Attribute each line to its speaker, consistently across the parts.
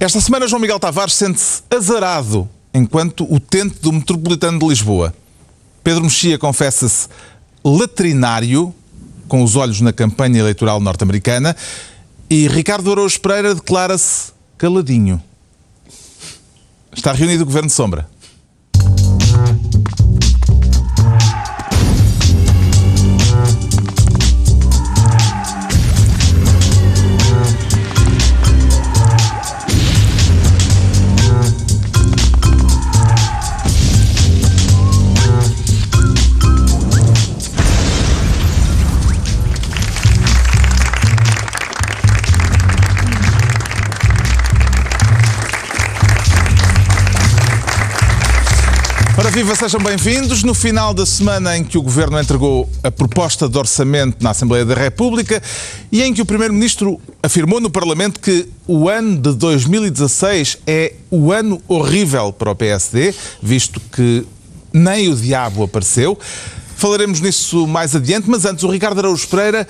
Speaker 1: Esta semana, João Miguel Tavares sente-se azarado enquanto utente do metropolitano de Lisboa. Pedro Mexia confessa-se latrinário, com os olhos na campanha eleitoral norte-americana, e Ricardo Araújo Pereira declara-se caladinho. Está reunido o Governo de Sombra. Viva, sejam bem-vindos. No final da semana em que o Governo entregou a proposta de orçamento na Assembleia da República e em que o Primeiro-Ministro afirmou no Parlamento que o ano de 2016 é o ano horrível para o PSD, visto que nem o diabo apareceu. Falaremos nisso mais adiante, mas antes o Ricardo Araújo Pereira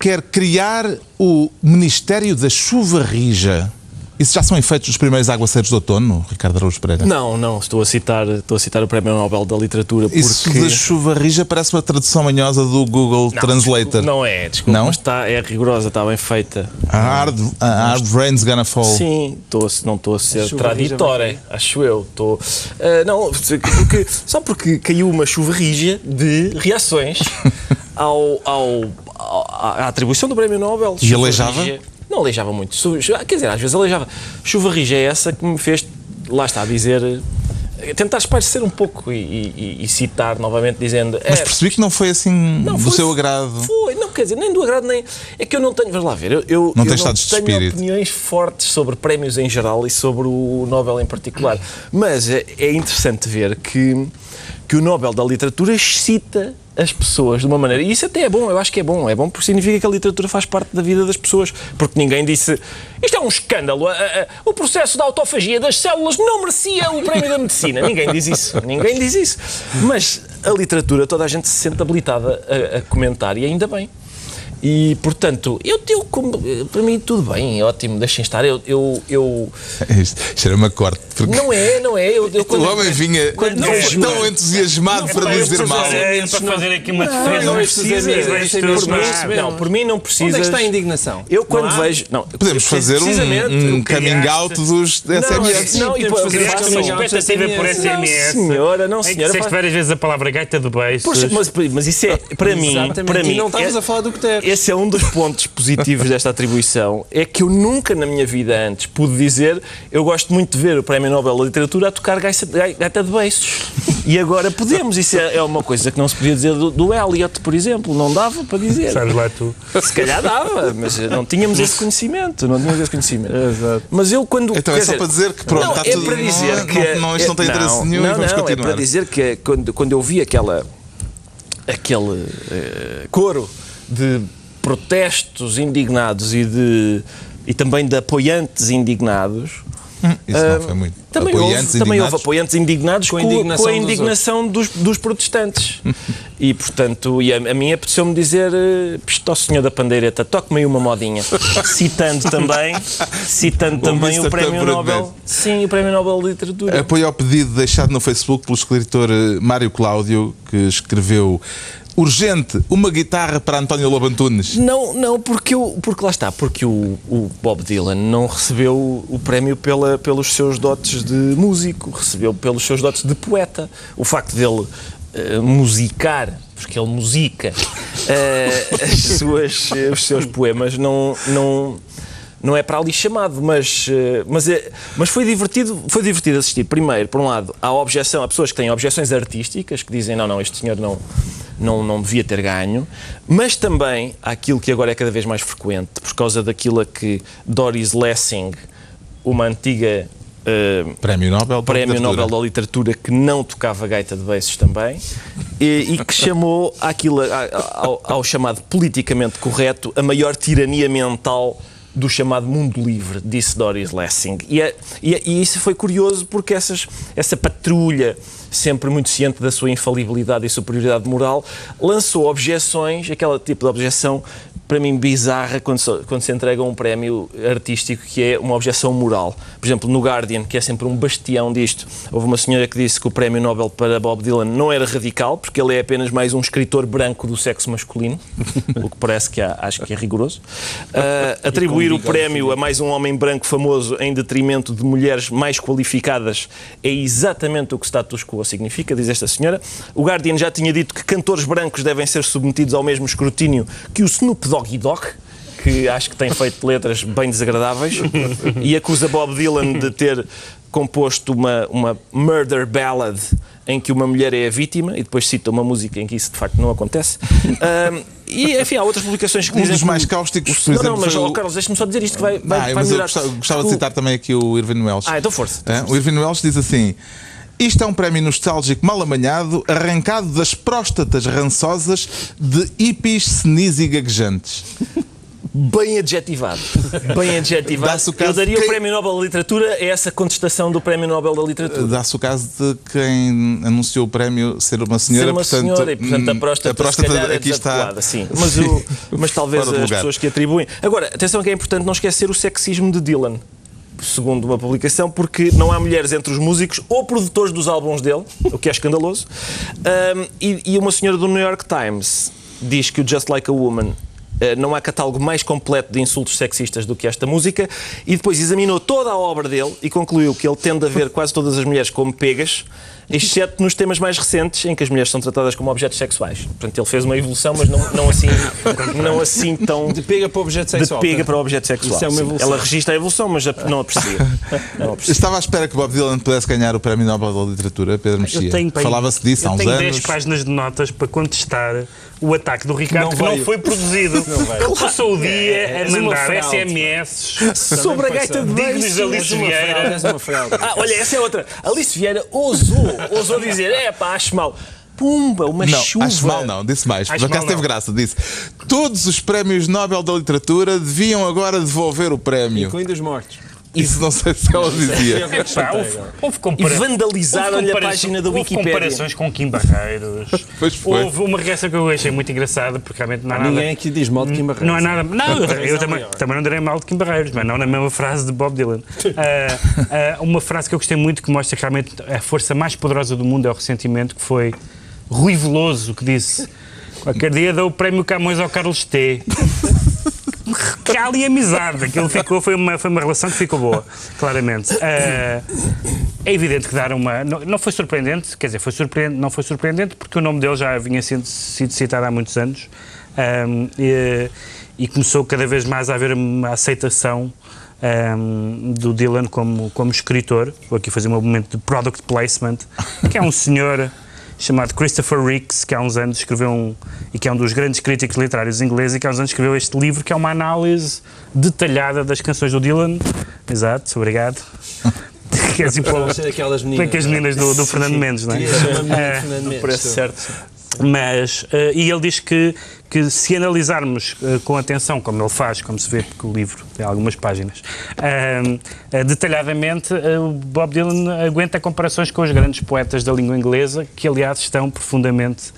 Speaker 1: quer criar o Ministério da Chuva Rija. Isso já são efeitos dos primeiros aguaceiros de outono, Ricardo Araújo Pereira?
Speaker 2: Não, não, estou a citar, estou a citar o Prémio Nobel da Literatura porque...
Speaker 1: Isso da chuva rija parece uma tradução manhosa do Google
Speaker 2: Não,
Speaker 1: Translator.
Speaker 2: Não é, desculpa,
Speaker 1: Não?
Speaker 2: mas está, é rigorosa, está bem feita.
Speaker 1: A hard, a hard rain's gonna fall.
Speaker 2: Sim, estou, a- não estou a ser traditória, acho eu. Estou, Ah, não, porque, só porque caiu uma chuva rija de reações ao, ao, ao- à atribuição do Prémio Nobel.
Speaker 1: E aleijava?
Speaker 2: rija- não aleijava muito. Quer dizer, às vezes aleijava. Chuva rija é essa que me fez, lá está, a dizer... eh, Tentar esparecer um pouco e, e- e citar novamente, dizendo.
Speaker 1: Mas
Speaker 2: "É,
Speaker 1: percebi que não foi assim
Speaker 2: não,
Speaker 1: do
Speaker 2: foi-
Speaker 1: seu agrado.
Speaker 2: Foi, não, quer dizer, nem do agrado, nem. É que eu não tenho. Vamos lá ver, eu, eu
Speaker 1: Não
Speaker 2: eu
Speaker 1: de
Speaker 2: tenho
Speaker 1: espírito.
Speaker 2: opiniões fortes sobre prémios em geral e sobre o Nobel em particular. Mas é, é interessante ver que, que o Nobel da Literatura excita as pessoas de uma maneira. E isso até é bom, eu acho que é bom. É bom porque significa que a literatura faz parte da vida das pessoas. Porque ninguém disse. Isto é um escândalo. a- a- o processo da autofagia das células não merecia o prémio da medicina. Ninguém diz isso. Ninguém diz isso. Mas a literatura, toda a gente se sente habilitada a, a comentar e ainda bem. E, portanto, eu, eu como- para mim tudo bem, ótimo, deixem estar. Eu, eu, eu-
Speaker 1: Isto, isto era uma corte. Porque
Speaker 2: não é, não é. Eu, eu
Speaker 1: o
Speaker 2: quando-
Speaker 1: homem vinha
Speaker 2: quando-
Speaker 1: tão,
Speaker 2: não,
Speaker 1: tão entusiasmado para
Speaker 2: não,
Speaker 1: dizer
Speaker 2: não,
Speaker 1: mal.
Speaker 2: não,
Speaker 3: É, para fazer aqui uma defesa.
Speaker 2: não
Speaker 3: Não
Speaker 2: precisa,
Speaker 3: precisa,
Speaker 2: por mim, não, por mim não precisa.
Speaker 3: Onde é que está a indignação?
Speaker 2: Eu quando
Speaker 3: Não
Speaker 2: vejo. Não,
Speaker 1: Podemos fazer um, um coming out dos SMS.
Speaker 2: não, e
Speaker 3: de fazer
Speaker 2: façam-
Speaker 3: expectativa por SMS.
Speaker 2: Não, senhora, não,
Speaker 3: É que
Speaker 2: senhora.
Speaker 3: disseste várias vezes a palavra gaita do beijo.
Speaker 2: Mas, isso é, para mim, para mim,
Speaker 3: não estavas
Speaker 2: é-
Speaker 3: a falar do Guterres.
Speaker 2: Esse é um dos pontos positivos desta atribuição, é que eu nunca na minha vida antes pude dizer eu gosto muito de ver o Prémio Nobel da Literatura a tocar gaita, gaita de beiços. E agora podemos, isso é, é uma coisa que não se podia dizer do, do Eliot, por exemplo, não dava para dizer.
Speaker 3: Sabes lá tu.
Speaker 2: Se calhar dava, mas não tínhamos esse conhecimento, não tínhamos esse conhecimento. Mas eu quando...
Speaker 1: Então é só para dizer que pronto,
Speaker 2: não,
Speaker 1: está
Speaker 2: é
Speaker 1: tudo-
Speaker 2: para dizer
Speaker 1: não-
Speaker 2: que...
Speaker 1: não- isto não tem interesse nenhum e
Speaker 2: não,
Speaker 1: vamos
Speaker 2: não,
Speaker 1: continuar.
Speaker 2: é para dizer que quando, quando eu vi aquela aquele eh, coro de protestos indignados e de e também de apoiantes indignados
Speaker 1: Isso não foi muito.
Speaker 2: também,
Speaker 1: Apoiantes
Speaker 2: houve, também houve
Speaker 1: indignados.
Speaker 2: apoiantes indignados com,
Speaker 3: Com a
Speaker 2: com
Speaker 3: indignação
Speaker 2: a
Speaker 3: dos
Speaker 2: indignação dos, dos protestantes. e, portanto, e a, a mim apeteceu-me dizer eh, "Pisto ao senhor da pandeireta, toque-me aí uma modinha. citando também, citando também o Prémio Nobel. Sim, o Prémio Nobel de Literatura.
Speaker 1: Apoio ao pedido deixado no Facebook pelo escritor eh, Mário Cláudio, que escreveu urgente uma guitarra para António Lobantunes.
Speaker 2: Não, não, porque, eu, porque lá está, porque o, o Bob Dylan não recebeu o prémio pela, pelos seus dotes de músico, recebeu pelos seus dotes de poeta. O facto dele eh, musicar, porque ele musica, eh, as suas, os seus poemas não. não não é para ali chamado, mas, eh, mas, é, mas foi, divertido, foi divertido assistir. Primeiro, por um lado, à objeção, há pessoas que têm objeções artísticas, que dizem, não, não, este senhor não, não, não devia ter ganho, mas também àquilo que agora é cada vez mais frequente, por causa daquilo a que Doris Lessing, uma antiga eh,
Speaker 1: Prémio Nobel.
Speaker 2: Prémio. Nobel da Literatura que não tocava gaita de beiços também e, e que chamou àquilo, a- ao, ao chamado politicamente correto a maior tirania mental do chamado mundo livre, disse Doris Lessing. E, é- e é- e isso foi curioso porque essas, essa patrulha, sempre muito ciente da sua infalibilidade e superioridade moral, lançou objeções, aquele tipo de objeção para mim, bizarra quando se, quando se entrega um prémio artístico que é uma objeção moral. Por exemplo, no Guardian, que é sempre um bastião disto, houve uma senhora que disse que o prémio Nobel para Bob Dylan não era radical, porque ele é apenas mais um escritor branco do sexo masculino, o que parece que há, acho que é rigoroso. Uh, atribuir o prémio a mais um homem branco famoso em detrimento de mulheres mais qualificadas é exatamente o que status quo significa, diz esta senhora. O Guardian já tinha dito que cantores brancos devem ser submetidos ao mesmo escrutínio que o Snoop Doggy Dogg, que acho que tem feito letras bem desagradáveis, e acusa Bob Dylan de ter composto uma, uma murder ballad em que uma mulher é a vítima e depois cita uma música em que isso de facto não acontece. Um, e enfim, há outras publicações que
Speaker 1: Um
Speaker 2: dizem
Speaker 1: dos
Speaker 2: que
Speaker 1: mais cáusticos,
Speaker 2: o-
Speaker 1: por
Speaker 2: não,
Speaker 1: exemplo,
Speaker 2: não, mas ó,
Speaker 1: o-
Speaker 2: Carlos, deixa-me só dizer isto que vai, vai,
Speaker 1: Ah,
Speaker 2: vai
Speaker 1: mas eu
Speaker 2: melhorar.
Speaker 1: gostava, gostava de citar também aqui o Irving Welsh.
Speaker 2: Ah, então força.
Speaker 1: Hã? O Irving Welsh diz assim: Isto é um prémio nostálgico mal amanhado, arrancado das próstatas rançosas de hippies senis e gaguejantes.
Speaker 2: Bem adjetivado. Bem adjetivado.
Speaker 1: Dá-se o caso
Speaker 2: Eu daria
Speaker 1: quem-
Speaker 2: o Prémio Nobel da Literatura a essa contestação do Prémio Nobel da Literatura.
Speaker 1: Dá-se o caso de quem anunciou o prémio ser uma senhora.
Speaker 2: Ser uma
Speaker 1: portanto,
Speaker 2: senhora e, portanto, a
Speaker 1: hum,
Speaker 2: próstata,
Speaker 1: a próstata
Speaker 2: é
Speaker 1: aqui está.
Speaker 2: sim. Mas, o- mas talvez as pessoas que atribuem... Agora, atenção que é importante não esquecer o sexismo de Dylan. Segundo uma publicação, porque não há mulheres entre os músicos ou produtores dos álbuns dele, o que é escandaloso. Ahm, e, e uma senhora do New York Times diz que o Just Like a Woman eh, não há catálogo mais completo de insultos sexistas do que esta música e depois examinou toda a obra dele e concluiu que ele tende a ver quase todas as mulheres como pegas, exceto nos temas mais recentes em que as mulheres são tratadas como objetos sexuais. Portanto, ele fez uma evolução, mas não, não, assim, não assim tão...
Speaker 4: De pega para o objeto
Speaker 2: De
Speaker 4: sexual.
Speaker 2: pega para o objeto sexual.
Speaker 4: Isso é uma
Speaker 2: sim.
Speaker 4: evolução.
Speaker 2: Ela registra a evolução, mas não aprecia. Não aprecia.
Speaker 1: Estava à espera que Bob Dylan pudesse ganhar o Prémio Nobel da Literatura, Pedro Mexia.
Speaker 3: Eu tenho,
Speaker 1: Falava-se disso há
Speaker 3: eu
Speaker 1: uns
Speaker 3: tenho
Speaker 1: anos.
Speaker 3: 10 páginas de notas para contestar o ataque do Ricardo,
Speaker 4: Não
Speaker 3: que não
Speaker 4: veio.
Speaker 3: foi produzido. Ele passou o dia
Speaker 4: É,
Speaker 3: a
Speaker 4: és uma
Speaker 3: mandar
Speaker 4: fraude.
Speaker 3: SMS
Speaker 2: Sobre a gaita de
Speaker 3: dignos de Alice Vieira.
Speaker 2: Ah, olha, essa é outra. Alice Vieira ousou, ousou dizer, é pá, acho mal. Pumba, uma
Speaker 1: Não,
Speaker 2: chuva.
Speaker 1: acho mal não, disse mais.
Speaker 3: Acho
Speaker 1: Por acaso
Speaker 3: mal
Speaker 1: teve
Speaker 3: não.
Speaker 1: graça, disse. Todos os prémios Nobel da Literatura deviam agora devolver o prémio.
Speaker 4: Incluindo os mortos.
Speaker 1: Isso não sei se ela dizia.
Speaker 3: Pá, houve, houve
Speaker 2: E vandalizaram-lhe a
Speaker 3: houve
Speaker 2: página da
Speaker 3: houve
Speaker 2: Wikipédia.
Speaker 3: comparações com Kim Barreiros.
Speaker 1: Pois foi.
Speaker 3: Houve uma reação que eu achei muito engraçada, porque realmente não há nada...
Speaker 4: Ninguém aqui diz mal de Kim Barreiros.
Speaker 3: Não há nada. Não, eu, eu
Speaker 4: é
Speaker 3: também, também não direi mal de Kim Barreiros, mas não na mesma frase de Bob Dylan. Ah, ah, uma frase que eu gostei muito que mostra que realmente a força mais poderosa do mundo é o ressentimento, que foi Rui Veloso, que disse: Qualquer dia dou o prémio Camões ao Carlos T. Há ali amizade, aquilo ficou, foi uma, foi uma relação que ficou boa, claramente. Ah, é evidente que dar uma. Não, não foi surpreendente, quer dizer, foi surpreendente, não foi surpreendente porque o nome dele já vinha sendo, sido citado há muitos anos ahm, e, e começou cada vez mais a haver uma aceitação ahm, do Dylan como, como escritor. Vou aqui fazer um momento de product placement, que é um senhor chamado Christopher Ricks, que há uns anos escreveu um, e que é um dos grandes críticos literários ingleses, e que há uns anos escreveu este livro, que é uma análise detalhada das canções do Dylan. Exato, obrigado. que é assim,
Speaker 4: aquelas meninas.
Speaker 3: Bem que as meninas do, do Fernando Mendes, não é? Eh,
Speaker 4: Fernando Mendes,
Speaker 2: certo.
Speaker 3: mas, eh, e ele diz que, que se analisarmos eh, com atenção, como ele faz, como se vê, porque o livro tem algumas páginas, eh, detalhadamente, eh, o Bob Dylan aguenta comparações com os grandes poetas da língua inglesa, que aliás estão profundamente,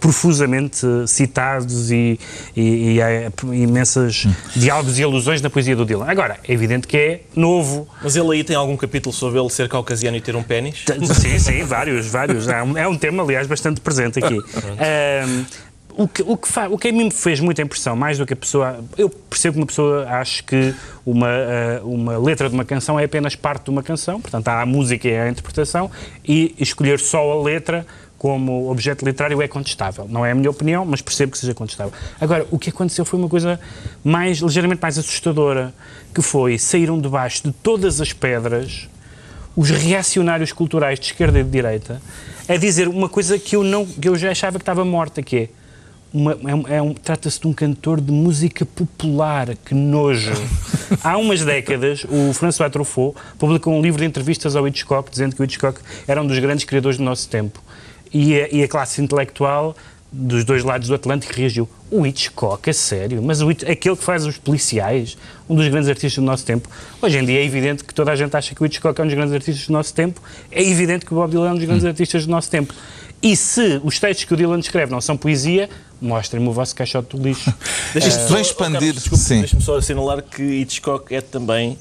Speaker 3: profusamente citados e, e, e há imensas diálogos e alusões na poesia do Dylan. Agora, é evidente que é novo,
Speaker 2: Mas ele aí tem algum capítulo sobre ele ser caucasiano e ter um pênis?
Speaker 3: Sim, sim, vários, vários. É um, é um tema, aliás, bastante presente aqui. O, que, o, que fa- o que a mim me fez muita impressão, mais do que a pessoa. Eu percebo que uma pessoa acha que uma, ah, uma letra de uma canção é apenas parte de uma canção, portanto, há a música e a interpretação, e escolher só a letra como objeto literário é contestável. Não é a minha opinião, mas percebo que seja contestável. Agora, o que aconteceu foi uma coisa mais, ligeiramente mais assustadora, que foi saíram debaixo de todas as pedras os reacionários culturais de esquerda e de direita a dizer uma coisa que eu, não, que eu já achava que estava morta, que é, uma- é um- é um- trata-se de um cantor de música popular, que nojo. Há umas décadas, o François Truffaut publicou um livro de entrevistas ao Hitchcock, dizendo que o Hitchcock era um dos grandes criadores do nosso tempo. E a, e a classe intelectual dos dois lados do Atlântico reagiu. O Hitchcock, a sério? Mas o aquele que faz os policiais, um dos grandes artistas do nosso tempo. Hoje em dia é evidente que toda a gente acha que o Hitchcock é um dos grandes artistas do nosso tempo. É evidente que o Bob Dylan é um dos grandes artistas do nosso tempo. E se os textos que o Dylan escreve não são poesia, mostrem-me o vosso caixote do lixo.
Speaker 2: Deixa-me
Speaker 1: Isto
Speaker 2: só-
Speaker 1: vai
Speaker 2: oh,
Speaker 1: expandir,
Speaker 2: Carlos, desculpe,
Speaker 1: sim.
Speaker 2: Deixa-me só assinalar que Hitchcock é também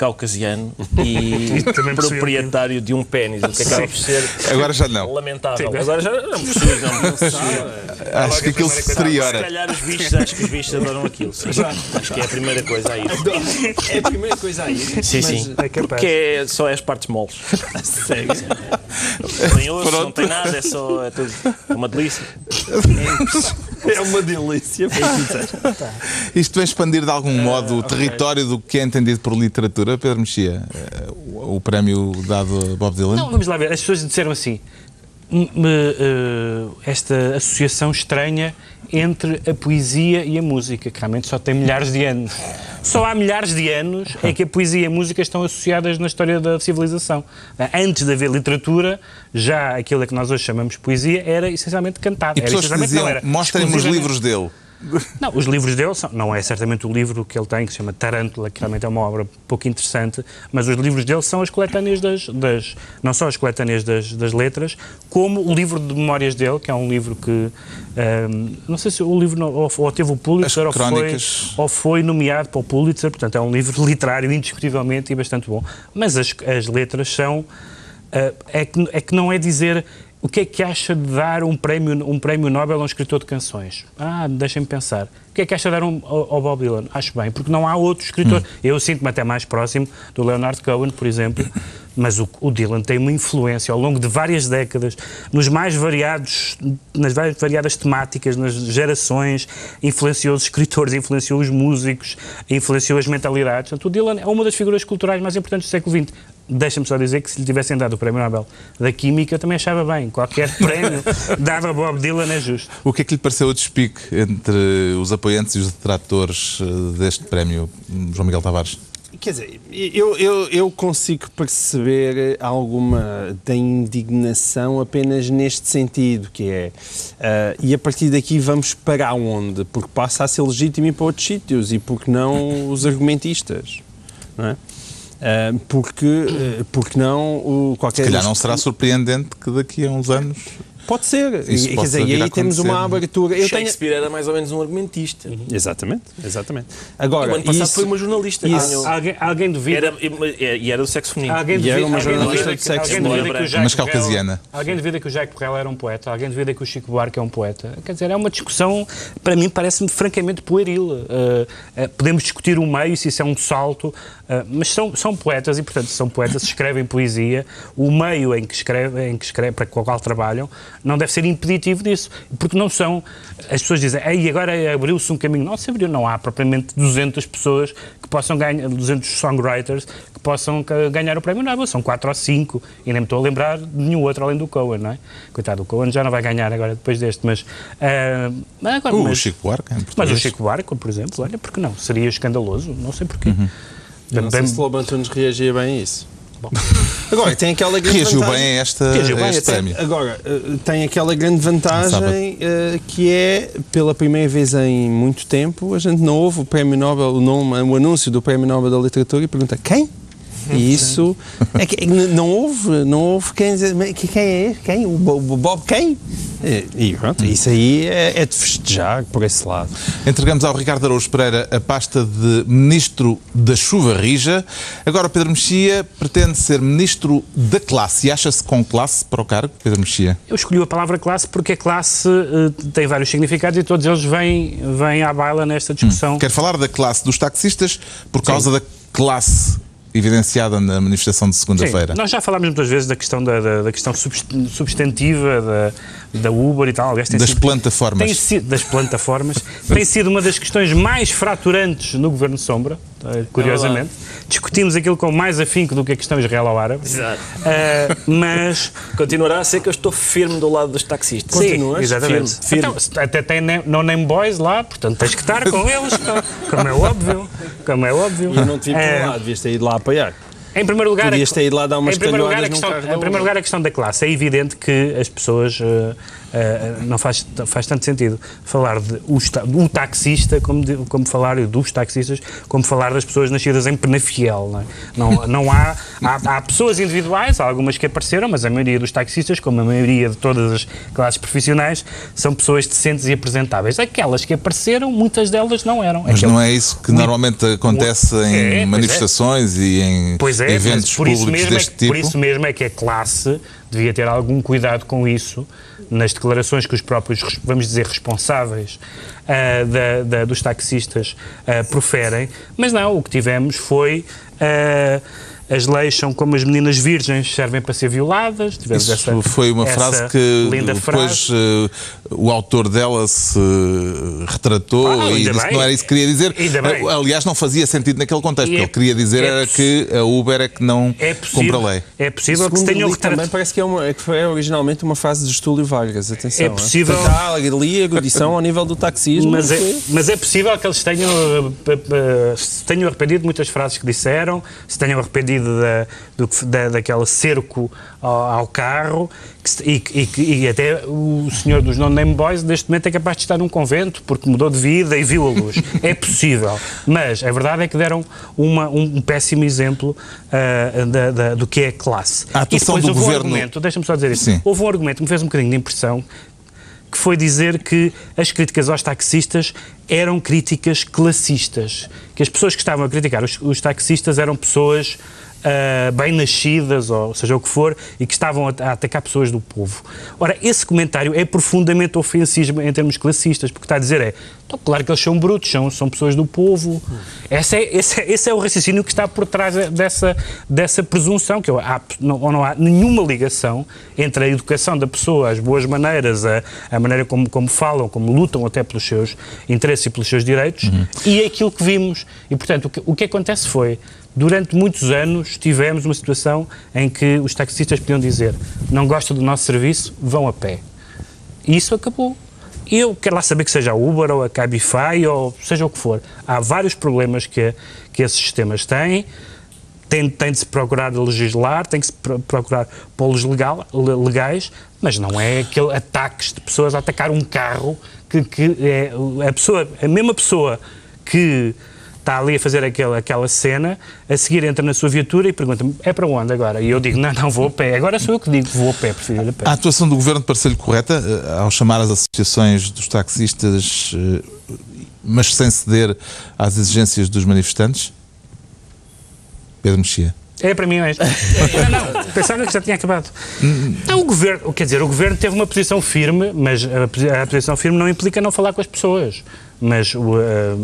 Speaker 2: caucasiano e
Speaker 3: Também percebi.
Speaker 2: proprietário de um pênis, o que acaba por ser
Speaker 1: Agora já não.
Speaker 2: lamentável.
Speaker 3: Sim.
Speaker 2: Agora já não preciso, não preciso.
Speaker 1: Acho que aquilo se
Speaker 2: Se
Speaker 1: deteriora.
Speaker 2: calhar os bichos, acho que os bichos adoram aquilo. sim. Acho que é a primeira coisa aí.
Speaker 4: É a primeira coisa aí.
Speaker 2: Sim, sim.
Speaker 3: é.
Speaker 2: Porque é só as partes moles.
Speaker 4: Sério.
Speaker 2: Não tem osso, não tem nada, é só é tudo é uma delícia.
Speaker 4: É uma delícia.
Speaker 1: Isto vai expandir de algum modo o território do que é entendido por literatura, Pedro Mexia? Eh, O o prémio dado a Bob Dylan?
Speaker 3: Não, vamos lá ver. As pessoas disseram assim: "M- me, eh, esta associação estranha entre a poesia e a música, que realmente só tem milhares de anos. Só há milhares de anos é que a poesia e a música estão associadas na história da civilização. Antes de haver literatura, já aquilo a que nós hoje chamamos de poesia era essencialmente cantado.
Speaker 1: E
Speaker 3: Era
Speaker 1: pessoas
Speaker 3: essencialmente-
Speaker 1: diziam,
Speaker 3: não, era
Speaker 1: mostrem-me os livros dele.
Speaker 3: Não, os livros dele são, não é certamente o livro que ele tem, que se chama Tarântula, que realmente é uma obra pouco interessante, mas os livros dele são as coletâneas das, das não só as coletâneas das, das letras, como o livro de memórias dele, que é um livro que, ahm, não sei se o livro não- ou, ou teve o Pulitzer ou foi, ou foi nomeado para o Pulitzer, portanto é um livro literário indiscutivelmente e bastante bom, mas as, as letras são, ah, é, que, é que não é dizer o que é que acha de dar um prémio, um prémio Nobel a um escritor de canções? Ah, deixem-me pensar. O que é que acha de dar um, ao, ao Bob Dylan? Acho bem, porque não há outro escritor. Eu sinto-me até mais próximo do Leonard Cohen, por exemplo, mas o, o Dylan tem uma influência ao longo de várias décadas, nos mais variados, nas várias variadas temáticas, nas gerações, influenciou os escritores, influenciou os músicos, influenciou as mentalidades. Portanto, o Dylan é uma das figuras culturais mais importantes do século XX. Deixa-me só dizer que se lhe tivessem dado o Prémio Nobel da Química, eu também achava bem. Qualquer prémio dado a Bob Dylan é justo.
Speaker 1: O que é que lhe pareceu o despique entre os apoiantes e os detratores eh, deste prémio, João Miguel Tavares?
Speaker 4: Quer dizer, eu, eu, eu consigo perceber alguma da indignação apenas neste sentido, que é, ah, e a partir daqui vamos para onde? Porque passa a ser legítimo ir para outros sítios e porque não os argumentistas, não é? Porque, ah, porque não o, qualquer...
Speaker 1: Se calhar não será surpreendente que daqui a uns anos.
Speaker 4: Pode ser,
Speaker 1: Isso
Speaker 4: e, dizer, e aí temos uma abertura... Eu tenho...
Speaker 2: Shakespeare era mais ou menos um argumentista.
Speaker 4: Exatamente, exatamente.
Speaker 2: E
Speaker 4: Agora,
Speaker 2: o ano passado
Speaker 4: isso-
Speaker 2: foi uma jornalista.
Speaker 4: isso-
Speaker 3: Alguém, alguém duvida.
Speaker 2: Era, e era do sexo feminino.
Speaker 3: Alguém
Speaker 4: E era
Speaker 3: duvida,
Speaker 4: uma jornalista
Speaker 3: duvida
Speaker 4: sexo
Speaker 3: alguém duvida
Speaker 2: branco.
Speaker 3: que o Jacques
Speaker 1: Mas
Speaker 3: Brel-
Speaker 1: caucasiana.
Speaker 3: Alguém duvida que o Jacques Brel era um poeta? Alguém duvida que o Chico Buarque é um poeta? Quer dizer, é uma discussão, para mim, parece-me francamente pueril. Uh, uh, podemos discutir o meio, se isso é um salto, uh, mas são, são poetas e, portanto, são poetas, escrevem poesia. O meio em que escrevem, em que escrevem, para o qual trabalham, não deve ser impeditivo disso. Porque não são. As pessoas dizem, Ei, agora abriu-se um caminho. Não se abriu, não há propriamente 200 pessoas que possam ganhar, 200 songwriters que possam ganhar o prémio Nobel. São 4 ou 5. E nem me estou a lembrar de nenhum outro além do Cohen, não é? Coitado, o Cohen já não vai ganhar agora depois deste, mas. ah, mas agora,
Speaker 1: O
Speaker 3: mas,
Speaker 1: Chico Buarque,
Speaker 3: mas o Chico Buarque, por exemplo, olha, porque não? Seria escandaloso, não sei porquê.
Speaker 1: Uhum.
Speaker 4: Eu não sei se Lobo Antunes reagia bem a isso. Agora, tem aquela grande
Speaker 1: Reagiu
Speaker 4: vantagem-
Speaker 1: bem a, esta,
Speaker 3: Reagiu
Speaker 1: a
Speaker 3: bem,
Speaker 1: este
Speaker 3: até-
Speaker 1: prémio.
Speaker 4: Agora, eh, tem aquela grande vantagem eh, que é, pela primeira vez em muito tempo, a gente não ouve o Prémio Nobel, o, nome, o anúncio do Prémio Nobel da Literatura e pergunta quem? E isso é que n- não houve, não houve quem dizer, "Mas que- quem é este? Quem? O Bo- o Bob quem? E, pronto, isso aí é, é de festejar por esse lado.
Speaker 1: Entregamos ao Ricardo Araújo Pereira a pasta de Ministro da Chuva Rija. Agora o Pedro Mexia pretende ser Ministro da Classe. E acha-se com classe para o cargo, Pedro Mexia?
Speaker 3: Eu escolhi a palavra classe porque a classe eh, tem vários significados e todos eles vêm, vêm à baila nesta discussão.
Speaker 1: Quero falar da classe dos taxistas por causa da classe evidenciada na manifestação de segunda-feira.
Speaker 3: Nós já falámos muitas vezes da questão, da, da, da questão subst- substantiva da, da Uber e tal. Aliás, tem
Speaker 1: Das
Speaker 3: sido-
Speaker 1: plataformas.
Speaker 3: Tem sido, das plataformas. tem sido uma das questões mais fraturantes no Governo Sombra, curiosamente. Discutimos aquilo com mais afinco do que a questão israelo-árabe.
Speaker 2: Exato.
Speaker 3: Eh, mas
Speaker 2: Continuará a ser que eu estou firme do lado dos taxistas.
Speaker 3: Sim, exatamente.
Speaker 2: Firme.
Speaker 3: Então, até tem ne- no name boys lá, portanto tens que estar com eles, como é óbvio. Como é óbvio.
Speaker 4: E eu não tive
Speaker 3: Eh,
Speaker 4: para lá, devias ter ido lá apoiar.
Speaker 3: Em primeiro lugar,
Speaker 4: Podias ter ido lá dar umas
Speaker 3: em primeiro lugar, a questão, em primeiro lugar, a questão da classe. É evidente que as pessoas. eh, eh, não faz, faz tanto sentido falar de o, o taxista como, de- como falar dos taxistas, como falar das pessoas nascidas em Penafiel. Não, é? não, não há, há. há pessoas individuais, há algumas que apareceram, mas a maioria dos taxistas, como a maioria de todas as classes profissionais, são pessoas decentes e apresentáveis. Aquelas que apareceram, muitas delas não eram.
Speaker 1: Mas
Speaker 3: Aquele-
Speaker 1: não é isso que normalmente acontece
Speaker 3: É,
Speaker 1: em
Speaker 3: é.
Speaker 1: manifestações e em
Speaker 3: Pois é,
Speaker 1: eventos públicos
Speaker 3: mesmo é,
Speaker 1: deste
Speaker 3: que-
Speaker 1: tipo.
Speaker 3: por isso mesmo é que a classe devia ter algum cuidado com isso nas declarações que os próprios, vamos dizer, responsáveis ah, da- da- dos taxistas ah, proferem. Mas não, o que tivemos foi. ah, as leis são como as meninas virgens servem para ser violadas. Tivemos
Speaker 1: Isso
Speaker 3: essa-
Speaker 1: foi uma
Speaker 3: essa
Speaker 1: frase que
Speaker 3: linda
Speaker 1: depois
Speaker 3: frase.
Speaker 1: eh, o autor dela se retratou
Speaker 3: Ah,
Speaker 1: e disse que
Speaker 3: bem.
Speaker 1: não era isso que queria dizer. Eh, Aliás, não fazia sentido naquele contexto. O que
Speaker 3: é-
Speaker 1: ele queria dizer
Speaker 3: é
Speaker 1: era que a Uber é que não
Speaker 3: É
Speaker 1: cumpre
Speaker 3: possível,
Speaker 1: a lei.
Speaker 3: é possível que se
Speaker 4: Segundo
Speaker 3: tenham
Speaker 4: li também parece que, é uma, é que foi originalmente uma frase de Estúlio Vargas, atenção.
Speaker 3: É possível-
Speaker 4: ali erudição ao nível do taxismo.
Speaker 3: Mas é,
Speaker 4: que-
Speaker 3: mas é possível que eles tenham, eh, p- se tenham arrependido de muitas frases que disseram, se tenham arrependido da, do da, daquela cerco ao, ao carro, que e, que- e e até o senhor dos Non-Name Boys, neste momento, é capaz de estar num convento porque mudou de vida e viu a luz. é possível. Mas a verdade é que deram uma- um, um péssimo exemplo ah, da- da- do que é classe.
Speaker 1: A atuação
Speaker 3: e depois
Speaker 1: do
Speaker 3: houve um
Speaker 1: governo-
Speaker 3: argumento, deixa-me só dizer isto,
Speaker 1: Sim.
Speaker 3: houve um argumento que me fez um bocadinho de impressão, que foi dizer que as críticas aos taxistas eram críticas classistas. Que as pessoas que estavam a criticar os, os taxistas eram pessoas ah, bem nascidas, ou seja o que for, e que estavam a, a atacar pessoas do povo. Ora, esse comentário é profundamente ofensivo em termos classistas, porque está a dizer é, então, claro que eles são brutos, são, são pessoas do povo. Esse é, esse, é, esse é o raciocínio que está por trás dessa, dessa presunção, que há, não, não há nenhuma ligação entre a educação da pessoa, as boas maneiras, a, a maneira como, como falam, como lutam até pelos seus interesses e pelos seus direitos, e aquilo que vimos. E, portanto, o que, o que acontece foi, durante muitos anos, tivemos uma situação em que os taxistas podiam dizer não gostam do nosso serviço, vão a pé. E isso acabou. Eu quero lá saber que seja a Uber ou a Cabify ou seja o que for. Há vários problemas que, que esses sistemas têm. Tem, tem de se procurar legislar, tem que se pro- procurar pô-los legal, le- legais, mas não é aquele ataques de pessoas a atacar um carro que, que é a pessoa, a mesma pessoa que está ali a fazer aquela, aquela cena, a seguir entra na sua viatura e pergunta-me, é para onde agora? E eu digo, não, não, vou a pé. Agora sou eu que digo, vou a pé, prefiro ir a pé.
Speaker 1: A atuação do governo pareceu-lhe correta eh, ao chamar as associações dos taxistas, eh, mas sem ceder às exigências dos manifestantes? Pedro Mexia.
Speaker 3: É para mim mesmo. não, não, pensava que já tinha acabado. Então, o governo, quer dizer, o governo teve uma posição firme, mas a posição firme não implica não falar com as pessoas. Mas o, eh,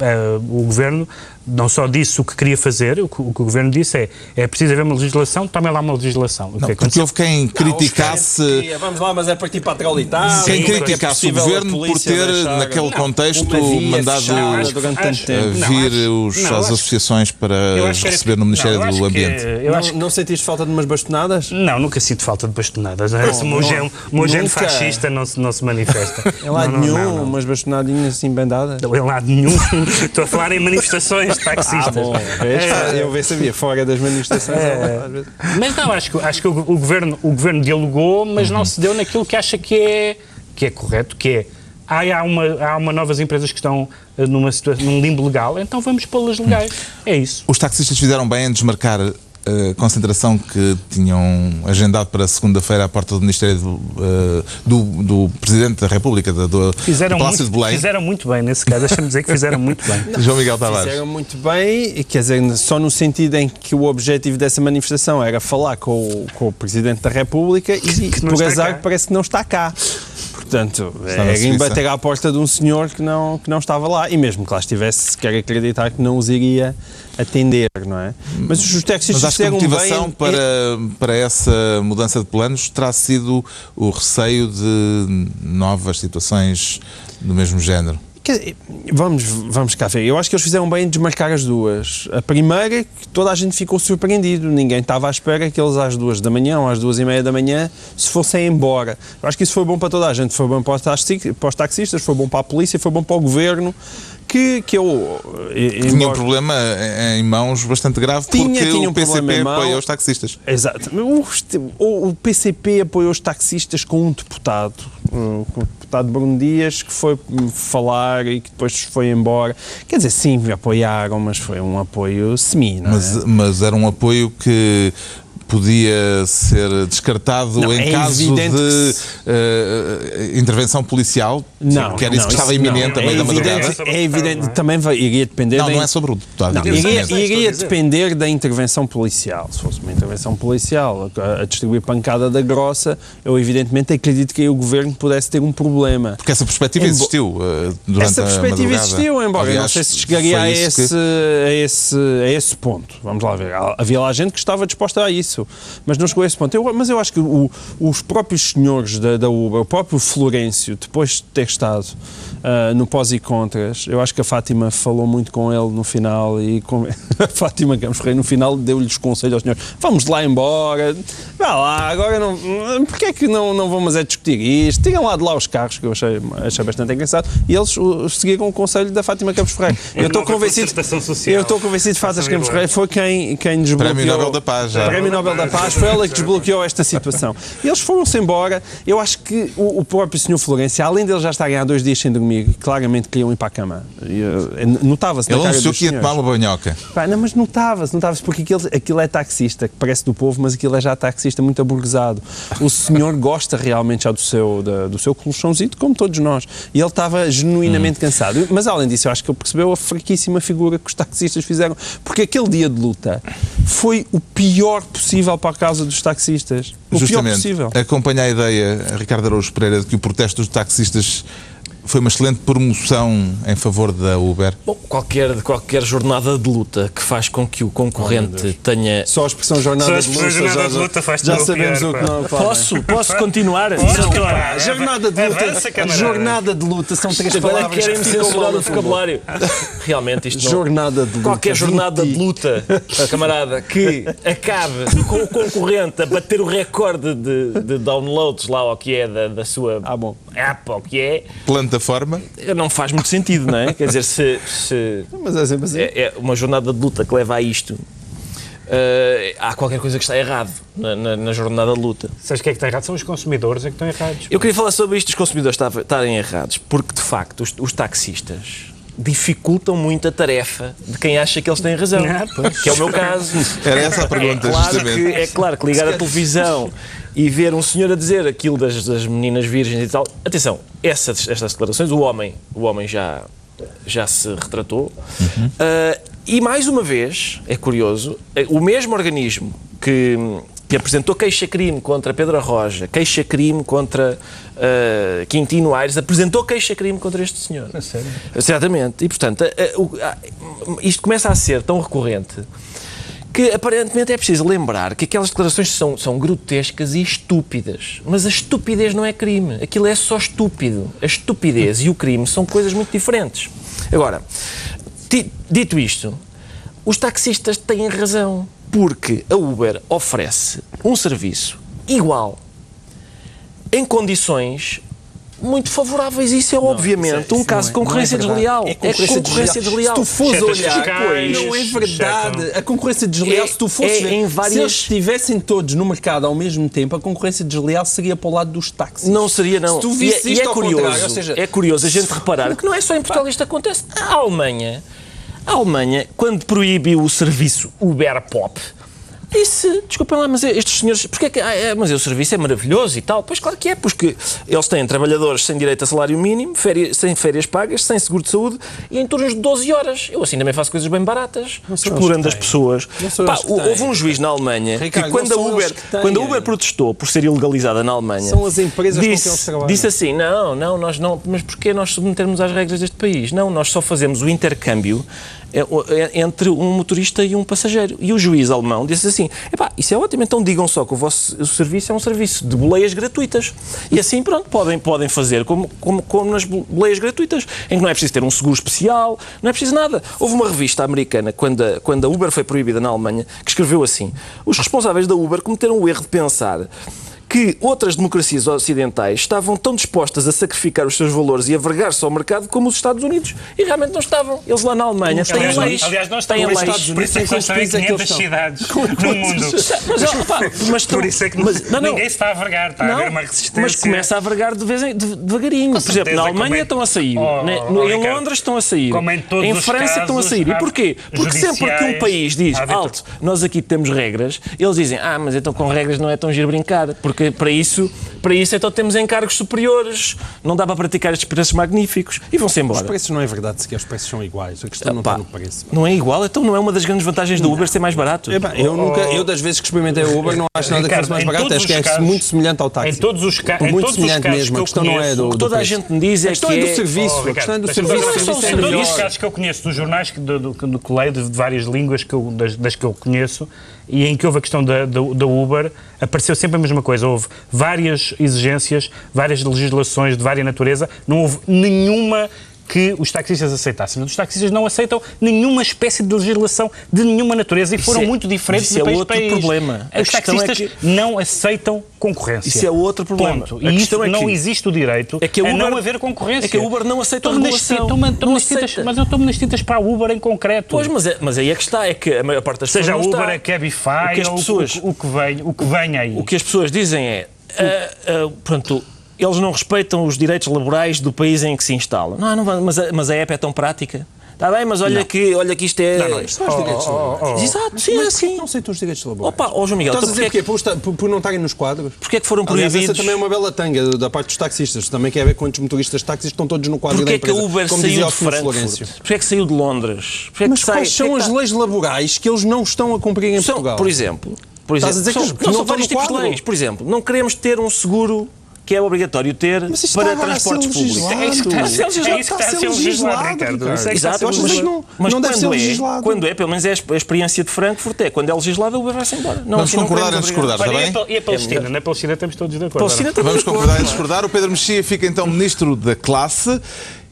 Speaker 3: a- a- o governo não só disse o que queria fazer, o que o, que o governo disse é é preciso haver uma legislação, tomem lá uma legislação. O que
Speaker 1: Não, porque
Speaker 3: aconteceu-
Speaker 1: houve quem criticasse.
Speaker 4: Vamos lá, mas é partir para a traulitar.
Speaker 1: Quem criticasse o governo por ter, naquele contexto, mandado
Speaker 4: durante tanto
Speaker 3: acho-
Speaker 4: tempo.
Speaker 1: a
Speaker 3: Não,
Speaker 1: vir os,
Speaker 3: não,
Speaker 1: as associações para
Speaker 3: que
Speaker 1: receber no Ministério
Speaker 3: não,
Speaker 1: do
Speaker 3: que-
Speaker 1: Ambiente.
Speaker 3: eu
Speaker 4: não,
Speaker 3: acho que-
Speaker 4: não sentiste falta de umas bastonadas?
Speaker 3: Não, nunca sinto falta de bastonadas. Esse meu
Speaker 4: não.
Speaker 3: fascista não se, não se manifesta.
Speaker 4: Em lado
Speaker 3: Não, não,
Speaker 4: nenhum,
Speaker 3: não, não.
Speaker 4: umas bastonadinhas assim bem dadas?
Speaker 3: Não, em lado nenhum. Estou a falar em manifestações de taxistas.
Speaker 4: Ah, bom.
Speaker 3: É.
Speaker 4: Eu vê sabia, fora das manifestações. às vezes.
Speaker 3: Mas não, acho que, acho que o, o governo, o governo dialogou, mas não se deu naquilo que acha que é, que é correto, que é há, há, uma, há uma novas empresas que estão eh, numa situação, num limbo legal, então vamos pô-las legais. É isso.
Speaker 1: Os taxistas fizeram bem em desmarcar a concentração que tinham agendado para segunda-feira à porta do Ministério do, eh, do, do Presidente da República, do, do
Speaker 3: Fizeram
Speaker 1: Palácio
Speaker 3: muito,
Speaker 1: de Belém,
Speaker 3: fizeram muito bem nesse caso, deixa-me dizer que fizeram muito bem.
Speaker 1: João Miguel Tavares.
Speaker 4: Fizeram muito bem, e quer dizer, só no sentido em que o objetivo dessa manifestação era falar com o, com o Presidente da República e,
Speaker 3: Que não
Speaker 4: por azar,
Speaker 3: cá.
Speaker 4: parece que não está cá. Portanto, é bater à porta de um senhor que não, que não estava lá e mesmo que lá estivesse, se quer acreditar que não os iria atender, não é? Mas os
Speaker 1: Mas
Speaker 4: taxistas
Speaker 1: acho que a motivação
Speaker 4: bem.
Speaker 1: para, para essa mudança de planos terá sido o receio de novas situações do mesmo género.
Speaker 4: Dizer, Vamos, vamos cá ver. Eu acho que eles fizeram bem em desmarcar as duas. A primeira, que toda a gente ficou surpreendido. Ninguém estava à espera que eles às duas da manhã ou às duas e meia da manhã se fossem embora. Eu acho que isso foi bom para toda a gente. Foi bom para os taxistas, foi bom para a polícia, foi bom para o governo, que, que eu. eh,
Speaker 1: Tinha um
Speaker 4: embora-
Speaker 1: problema em mãos bastante grave
Speaker 4: Tinha-
Speaker 1: porque
Speaker 4: tinha um
Speaker 1: o PCP apoia os taxistas.
Speaker 4: Exato. O, o- PCP apoiou os taxistas com um deputado, um, com o deputado Bruno Dias, que foi falar e que depois foi embora. Quer dizer, sim, apoiaram, mas foi um apoio semi, não é?
Speaker 1: Mas, mas era um apoio que podia ser descartado
Speaker 4: Não,
Speaker 1: em
Speaker 4: é
Speaker 1: caso
Speaker 4: evidente
Speaker 1: de eh, intervenção policial,
Speaker 4: Não,
Speaker 1: que era isso
Speaker 4: não,
Speaker 1: que estava
Speaker 4: isso
Speaker 1: iminente
Speaker 3: não.
Speaker 1: a meio
Speaker 3: É
Speaker 1: da madrugada.
Speaker 4: É evidente, também vai, iria depender
Speaker 1: Não,
Speaker 4: da
Speaker 1: não é sobre o deputado.
Speaker 4: Não,
Speaker 1: diga-se.
Speaker 4: iria, iria depender da intervenção policial. Se fosse uma intervenção policial a, a distribuir pancada da grossa, eu evidentemente acredito que aí o governo pudesse ter um problema.
Speaker 1: Porque essa perspectiva
Speaker 4: Embo-
Speaker 1: existiu eh, durante
Speaker 4: Essa
Speaker 1: a
Speaker 4: perspectiva existiu, embora eu não
Speaker 1: Aliás,
Speaker 4: sei se chegaria a
Speaker 1: isso que-
Speaker 4: esse, a, esse, a esse ponto. Vamos lá ver. Havia lá gente que estava disposta a isso, mas não chegou a esse ponto. Eu- mas eu acho que o- os próprios senhores da, da Uber, o próprio Florencio, depois de ter estado ah, no pós e contras, eu acho que a Fátima falou muito com ele no final e com, a Fátima Campos Ferreira no final deu-lhes conselho aos senhores: vamos lá embora, vá lá, agora não. Porquê é que não, não vamos é discutir isto? Tirem lá de lá os carros, que eu achei, achei bastante engraçado, e eles uh, seguiram o conselho da Fátima Campos Ferreira. Eu estou convencido, eu estou convencido de Fátima Campos
Speaker 3: é.
Speaker 4: Ferreira foi quem, quem desbloqueou.
Speaker 1: Prémio Nobel da Paz, já.
Speaker 4: Prémio Nobel da Paz, foi ela que desbloqueou esta situação. E eles foram-se embora. Eu acho que o, o próprio Sr. Florencio, além deles já estarem há dois dias sem dormir, claramente queriam ir para a cama. Eh, Notava-se
Speaker 1: Ele anunciou que ia tomar uma banhoca.
Speaker 4: Pá, não, mas notava-se, notava-se, porque aquilo, aquilo é taxista, que parece do povo, mas aquilo é já taxista muito aburguesado. O senhor gosta realmente já do seu, da- do seu colchãozito, como todos nós. E ele estava genuinamente cansado. Mas além disso, eu acho que ele percebeu a fraquíssima figura que os taxistas fizeram. Porque aquele dia de luta foi o pior possível para a causa dos taxistas. O pior
Speaker 1: Justamente.
Speaker 4: possível.
Speaker 1: Acompanha a ideia, Ricardo Araújo Pereira, de que o protesto dos taxistas foi uma excelente promoção em favor da Uber.
Speaker 2: Bom, qualquer, qualquer jornada de luta que faz com que o concorrente tenha.
Speaker 4: Só a expressão jornada,
Speaker 3: Só a
Speaker 4: de,
Speaker 3: expressão
Speaker 4: luta,
Speaker 3: jornada
Speaker 4: já,
Speaker 3: de luta faz
Speaker 4: já sabemos
Speaker 3: pior,
Speaker 4: o que não pá,
Speaker 2: Posso, posso continuar? Não.
Speaker 4: Jornada de luta,
Speaker 3: Avança,
Speaker 4: jornada de luta são três
Speaker 2: Agora
Speaker 4: palavras
Speaker 2: querem
Speaker 4: que ficam
Speaker 2: censurar o vocabulário. Realmente isto não...
Speaker 4: Jornada de luta.
Speaker 2: Qualquer jornada
Speaker 4: 20.
Speaker 2: de luta, camarada, que acabe com o concorrente a bater o recorde de, de downloads lá ao que é da, da sua
Speaker 4: Ah, bom.
Speaker 2: app, ao que é,
Speaker 1: Plataforma.
Speaker 2: não faz muito sentido, não é? Quer dizer, se, se
Speaker 4: Mas é sempre assim.
Speaker 2: é, é uma jornada de luta que leva a isto, eh, há qualquer coisa que está errado na, na- na jornada de luta.
Speaker 3: Sabes o que é que está errado? São os consumidores é que estão errados.
Speaker 2: Eu queria falar sobre isto, os consumidores estarem errados, porque de facto os, os taxistas dificultam muito a tarefa de quem acha que eles têm razão,
Speaker 3: Ah,
Speaker 2: que é o meu caso.
Speaker 1: Era essa a pergunta,
Speaker 2: é claro
Speaker 1: justamente.
Speaker 2: que, é claro que ligar a televisão e ver um senhor a dizer aquilo das, das meninas virgens e tal. Atenção, essas, estas declarações, o homem, o homem já, já se retratou. Ah, e mais uma vez, é curioso, eh, o mesmo organismo que, que apresentou queixa-crime contra Pedro Arroja, queixa-crime contra ah, Quintino Aires, apresentou queixa-crime contra este senhor.
Speaker 3: A sério?
Speaker 2: Certamente. E, portanto, a- o- a- isto começa a ser tão recorrente que aparentemente é preciso lembrar que aquelas declarações são, são grotescas e estúpidas. Mas a estupidez não é crime. Aquilo é só estúpido. A estupidez e o crime são coisas muito diferentes. Agora, dito isto, os taxistas têm razão. Porque a Uber oferece um serviço igual em condições muito favoráveis. Isso é obviamente um caso de concorrência desleal.
Speaker 4: É concorrência, desleal. Se tu fores olhar,
Speaker 3: fiscais,
Speaker 4: não é verdade. A concorrência desleal,
Speaker 2: É-
Speaker 4: se tu fosses
Speaker 2: é
Speaker 4: ver,
Speaker 2: em várias-
Speaker 4: se eles estivessem todos no mercado ao mesmo tempo, a concorrência desleal seria para o lado dos táxis.
Speaker 2: Não seria, não.
Speaker 4: Se tu
Speaker 2: E
Speaker 4: visse
Speaker 2: é, e
Speaker 4: isto
Speaker 2: é
Speaker 4: ao
Speaker 2: curioso,
Speaker 4: contrário, ou seja,
Speaker 2: é curioso a gente reparar que não é só em Portugal isto acontece. A Alemanha, a Alemanha, quando proíbe o serviço Uber Pop, disse, desculpem lá, mas estes senhores, porque é que, ah, é, mas o serviço é maravilhoso e tal. Pois claro que é, porque eles têm trabalhadores sem direito a salário mínimo, férias, sem férias pagas, sem seguro de saúde e em turnos de 12 horas. Eu assim também faço coisas bem baratas, explorando
Speaker 4: que
Speaker 2: as pessoas. Pá,
Speaker 4: que
Speaker 2: houve um juiz na Alemanha
Speaker 4: Ricardo,
Speaker 2: que quando a Uber,
Speaker 4: que
Speaker 2: quando a Uber protestou por ser ilegalizada na Alemanha,
Speaker 4: São as empresas com
Speaker 2: disse,
Speaker 4: quem eles trabalham.
Speaker 2: Disse assim, não, não, nós não, mas porquê nós submetermos às regras deste país? Não, nós só fazemos o intercâmbio entre um motorista e um passageiro. E o juiz alemão disse assim, epá, isso é ótimo, então digam só que o vosso o serviço é um serviço de boleias gratuitas. E assim, pronto, podem, podem fazer como, como, como nas boleias gratuitas, em que não é preciso ter um seguro especial, não é preciso nada. Houve uma revista americana, quando a, quando a Uber foi proibida na Alemanha, que escreveu assim, os responsáveis da Uber cometeram o erro de pensar que outras democracias ocidentais estavam tão dispostas a sacrificar os seus valores e a vergar-se ao mercado como os Estados Unidos. E realmente não estavam. Eles lá na Alemanha têm
Speaker 3: Aliás,
Speaker 2: leis.
Speaker 3: aliás, nós
Speaker 2: têm leis.
Speaker 3: Por isso é que estão em 500 cidades no mundo.
Speaker 2: Mas, pá, mas
Speaker 3: Por isso é que
Speaker 2: mas- não, não.
Speaker 3: ninguém se está a vergar, está a haver uma resistência.
Speaker 2: mas começa a vergar de vez em, de- devagarinho. Por exemplo, na Alemanha
Speaker 3: em-
Speaker 2: estão a sair,
Speaker 3: Oh,
Speaker 2: né?
Speaker 3: oh,
Speaker 2: em
Speaker 3: Ricardo,
Speaker 2: Londres estão a sair,
Speaker 3: como em todos os
Speaker 2: França estão a sair. E porquê? Porque sempre que um país diz, alto, nós aqui temos regras, eles dizem, ah, mas então com regras não é tão giro brincar, porque para isso, para isso então temos encargos superiores, não dá para praticar estes preços magníficos e vão-se
Speaker 4: Os
Speaker 2: embora.
Speaker 4: preços não é verdade, sequer os preços são iguais. A questão não
Speaker 2: Pá,
Speaker 4: está no preço.
Speaker 2: não é igual, então não é uma das grandes vantagens do Uber ser mais barato.
Speaker 4: Eu, nunca, eu das vezes que experimentei o Uber não acho nada que fosse mais barato, acho que é
Speaker 3: os casos-
Speaker 4: muito semelhante ao táxi.
Speaker 3: em todos os ca- em
Speaker 4: Muito
Speaker 3: todos os
Speaker 4: semelhante
Speaker 3: casos
Speaker 4: mesmo,
Speaker 3: que
Speaker 4: a questão não é do,
Speaker 2: O que
Speaker 4: do
Speaker 2: toda a gente me diz é
Speaker 4: A questão
Speaker 2: que
Speaker 4: é do
Speaker 2: é-
Speaker 4: serviço,
Speaker 3: Oh,
Speaker 4: a questão é do serviço. é
Speaker 3: todos os casos que eu conheço dos jornais que, do, do, do que leio, de várias línguas que eu- das, das que eu conheço, e em que houve a questão da, da, da Uber, apareceu sempre a mesma coisa. Houve várias exigências, várias legislações de vária natureza, não houve nenhuma que os taxistas aceitassem. Os taxistas não aceitam nenhuma espécie de legislação de nenhuma natureza e foram
Speaker 2: é-
Speaker 3: muito diferentes
Speaker 2: isso é
Speaker 3: de país
Speaker 2: outro
Speaker 3: para país.
Speaker 2: problema. A
Speaker 3: Os
Speaker 2: é
Speaker 3: taxistas
Speaker 2: que-
Speaker 3: não aceitam concorrência.
Speaker 2: Isso é outro problema.
Speaker 3: Ponto.
Speaker 2: A
Speaker 3: E isso
Speaker 2: é
Speaker 3: não
Speaker 2: que-
Speaker 3: existe o direito
Speaker 2: é que a
Speaker 3: a
Speaker 2: Uber-
Speaker 3: não haver concorrência.
Speaker 2: é que a Uber não aceita a
Speaker 3: nas
Speaker 2: regulação. Não
Speaker 3: tintas-. Mas eu estou-me nas tintas para a Uber em concreto.
Speaker 2: Pois, mas, é, mas aí é que está, é que a maior parte das
Speaker 3: Seja a
Speaker 2: pessoas não
Speaker 3: Uber,
Speaker 2: está.
Speaker 3: a Cabify,
Speaker 2: O que as
Speaker 3: ou o-
Speaker 2: pessoas-
Speaker 3: o, que vem, o que vem aí.
Speaker 2: O que as pessoas dizem é, ah, ah, pronto, eles não respeitam os direitos laborais do país em que se instalam. Não, não, mas, a, mas a app é tão prática. Está bem, mas olha que, olha que isto é...
Speaker 3: Não, não, isto-
Speaker 4: São os direitos laborais.
Speaker 2: Exato, sim, é
Speaker 4: Mas
Speaker 2: assim.
Speaker 4: não aceitam os direitos laborais.
Speaker 2: Opa, ó João Miguel,
Speaker 4: Estás a
Speaker 2: então
Speaker 4: dizer
Speaker 2: porquê é
Speaker 4: porquê? Por, por- não estarem nos quadros?
Speaker 2: Porquê é que foram
Speaker 4: Aliás, essa também é uma bela tanga da parte dos taxistas. Também quer ver quantos motoristas de táxis estão todos no quadro
Speaker 2: Porquê
Speaker 4: da
Speaker 2: é que a
Speaker 4: empresa.
Speaker 2: Uber
Speaker 4: como
Speaker 2: saiu de. Frankfurt? Porquê é que saiu de Londres? Porquê é que
Speaker 4: Mas
Speaker 2: sai-
Speaker 4: quais são
Speaker 2: porquê é
Speaker 4: as leis laborais que eles não estão a cumprir em
Speaker 2: São,
Speaker 4: Portugal?
Speaker 2: por exemplo, por
Speaker 4: Estás
Speaker 2: exemplo
Speaker 4: a dizer que
Speaker 2: são, não, são vários tipos de leis. Por exemplo, não queremos ter um seguro que é obrigatório ter para transportes públicos.
Speaker 4: legislado.
Speaker 3: É isso que está a
Speaker 2: Mas
Speaker 3: ser-
Speaker 2: é legislado,
Speaker 3: é isso que está a ser legislado, Ricardo. É está a
Speaker 2: Exato,
Speaker 4: acho
Speaker 2: mas,
Speaker 4: não-
Speaker 2: mas
Speaker 4: não deve
Speaker 2: quando
Speaker 4: ser
Speaker 2: é,
Speaker 4: legislado.
Speaker 2: Quando é, pelo menos é a exp- a experiência de Frankfurt, é quando é legislado, a Uber vai-se embora. Não,
Speaker 1: Vamos concordar em discordar, está bem?
Speaker 3: e a, Palestina? Na Palestina estamos todos de acordo.
Speaker 1: Vamos concordar em discordar. O Pedro Mexia fica então ministro da classe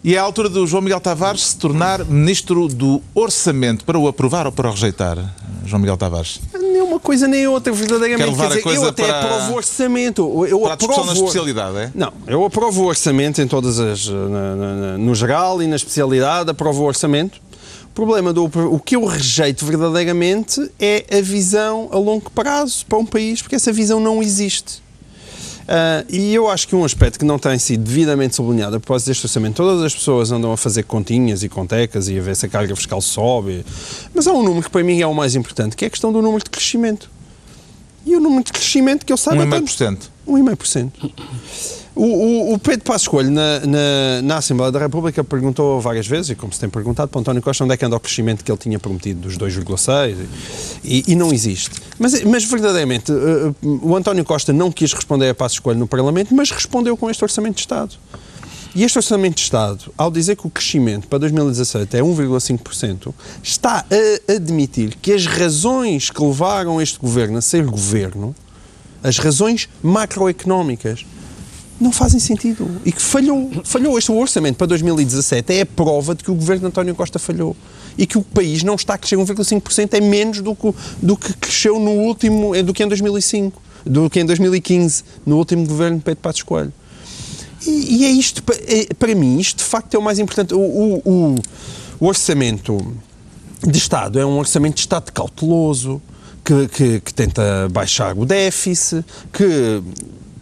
Speaker 1: e é a altura do João Miguel Tavares se tornar ministro do orçamento para o aprovar ou para o rejeitar. João Miguel Tavares.
Speaker 4: Nem uma coisa nem outra, verdadeiramente.
Speaker 1: Quer a
Speaker 4: Quer dizer, eu até
Speaker 1: para-
Speaker 4: aprovo o orçamento. Eu
Speaker 1: Para a discussão
Speaker 4: aprovo...
Speaker 1: na especialidade, é?
Speaker 4: Não, eu aprovo o orçamento em todas as. na- na- no geral e na especialidade, aprovo o orçamento. O problema do. O que eu rejeito verdadeiramente é a visão a longo prazo para um país, porque essa visão não existe. Ah, e eu acho que um aspecto que não tem sido devidamente sublinhado a propósito deste orçamento, todas as pessoas andam a fazer continhas e contecas e a ver se a carga fiscal sobe, mas há um número que para mim é o mais importante, que é a questão do número de crescimento. E o número de crescimento que eu saiba... tem-
Speaker 1: 1,5%.
Speaker 4: 1,5%. O, o, o Pedro Passos Coelho, na, na, na Assembleia da República, perguntou várias vezes, e como se tem perguntado para António Costa, onde é que anda o crescimento que ele tinha prometido, dos 2,6%, e, e não existe. Mas, mas verdadeiramente, eh, eh, o António Costa não quis responder a Passos Coelho no Parlamento, mas respondeu com este Orçamento de Estado. E este Orçamento de Estado, ao dizer que o crescimento para 2017 é 1,5%, está a admitir que as razões que levaram este governo a ser governo, as razões macroeconómicas, não fazem sentido. E que falhou. Falhou. Este orçamento para 2017 é a prova de que o governo de António Costa falhou. E que o país não está a crescer 1,5%, é menos do que, do que cresceu no último, do que em 2005, do que em 2015, no último governo de Pedro Passos Coelho. E, e é isto, é- para mim, isto de facto é o mais importante. O- o- o orçamento de Estado é um orçamento de Estado cauteloso, que, que- que tenta baixar o déficit, que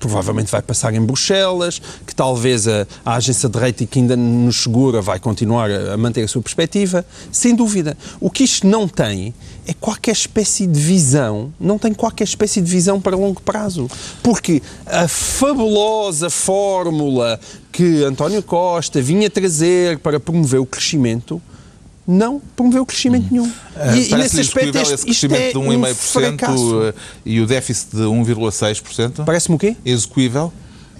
Speaker 4: provavelmente vai passar em Bruxelas, que talvez a, a agência de rating que ainda nos segura vai continuar a, a manter a sua perspectiva. Sem dúvida. O que isto não tem é qualquer espécie de visão, não tem qualquer espécie de visão para longo prazo. Porque a fabulosa fórmula que António Costa vinha trazer para promover o crescimento não promoveu crescimento nenhum.
Speaker 1: Ah,
Speaker 4: E, e nesse aspecto,
Speaker 1: execuível
Speaker 4: este,
Speaker 1: esse crescimento
Speaker 4: é
Speaker 1: de
Speaker 4: um fracasso.
Speaker 1: 1,5% eh, e o déficit de 1,6%?
Speaker 4: Parece-me o quê?
Speaker 1: Execuível?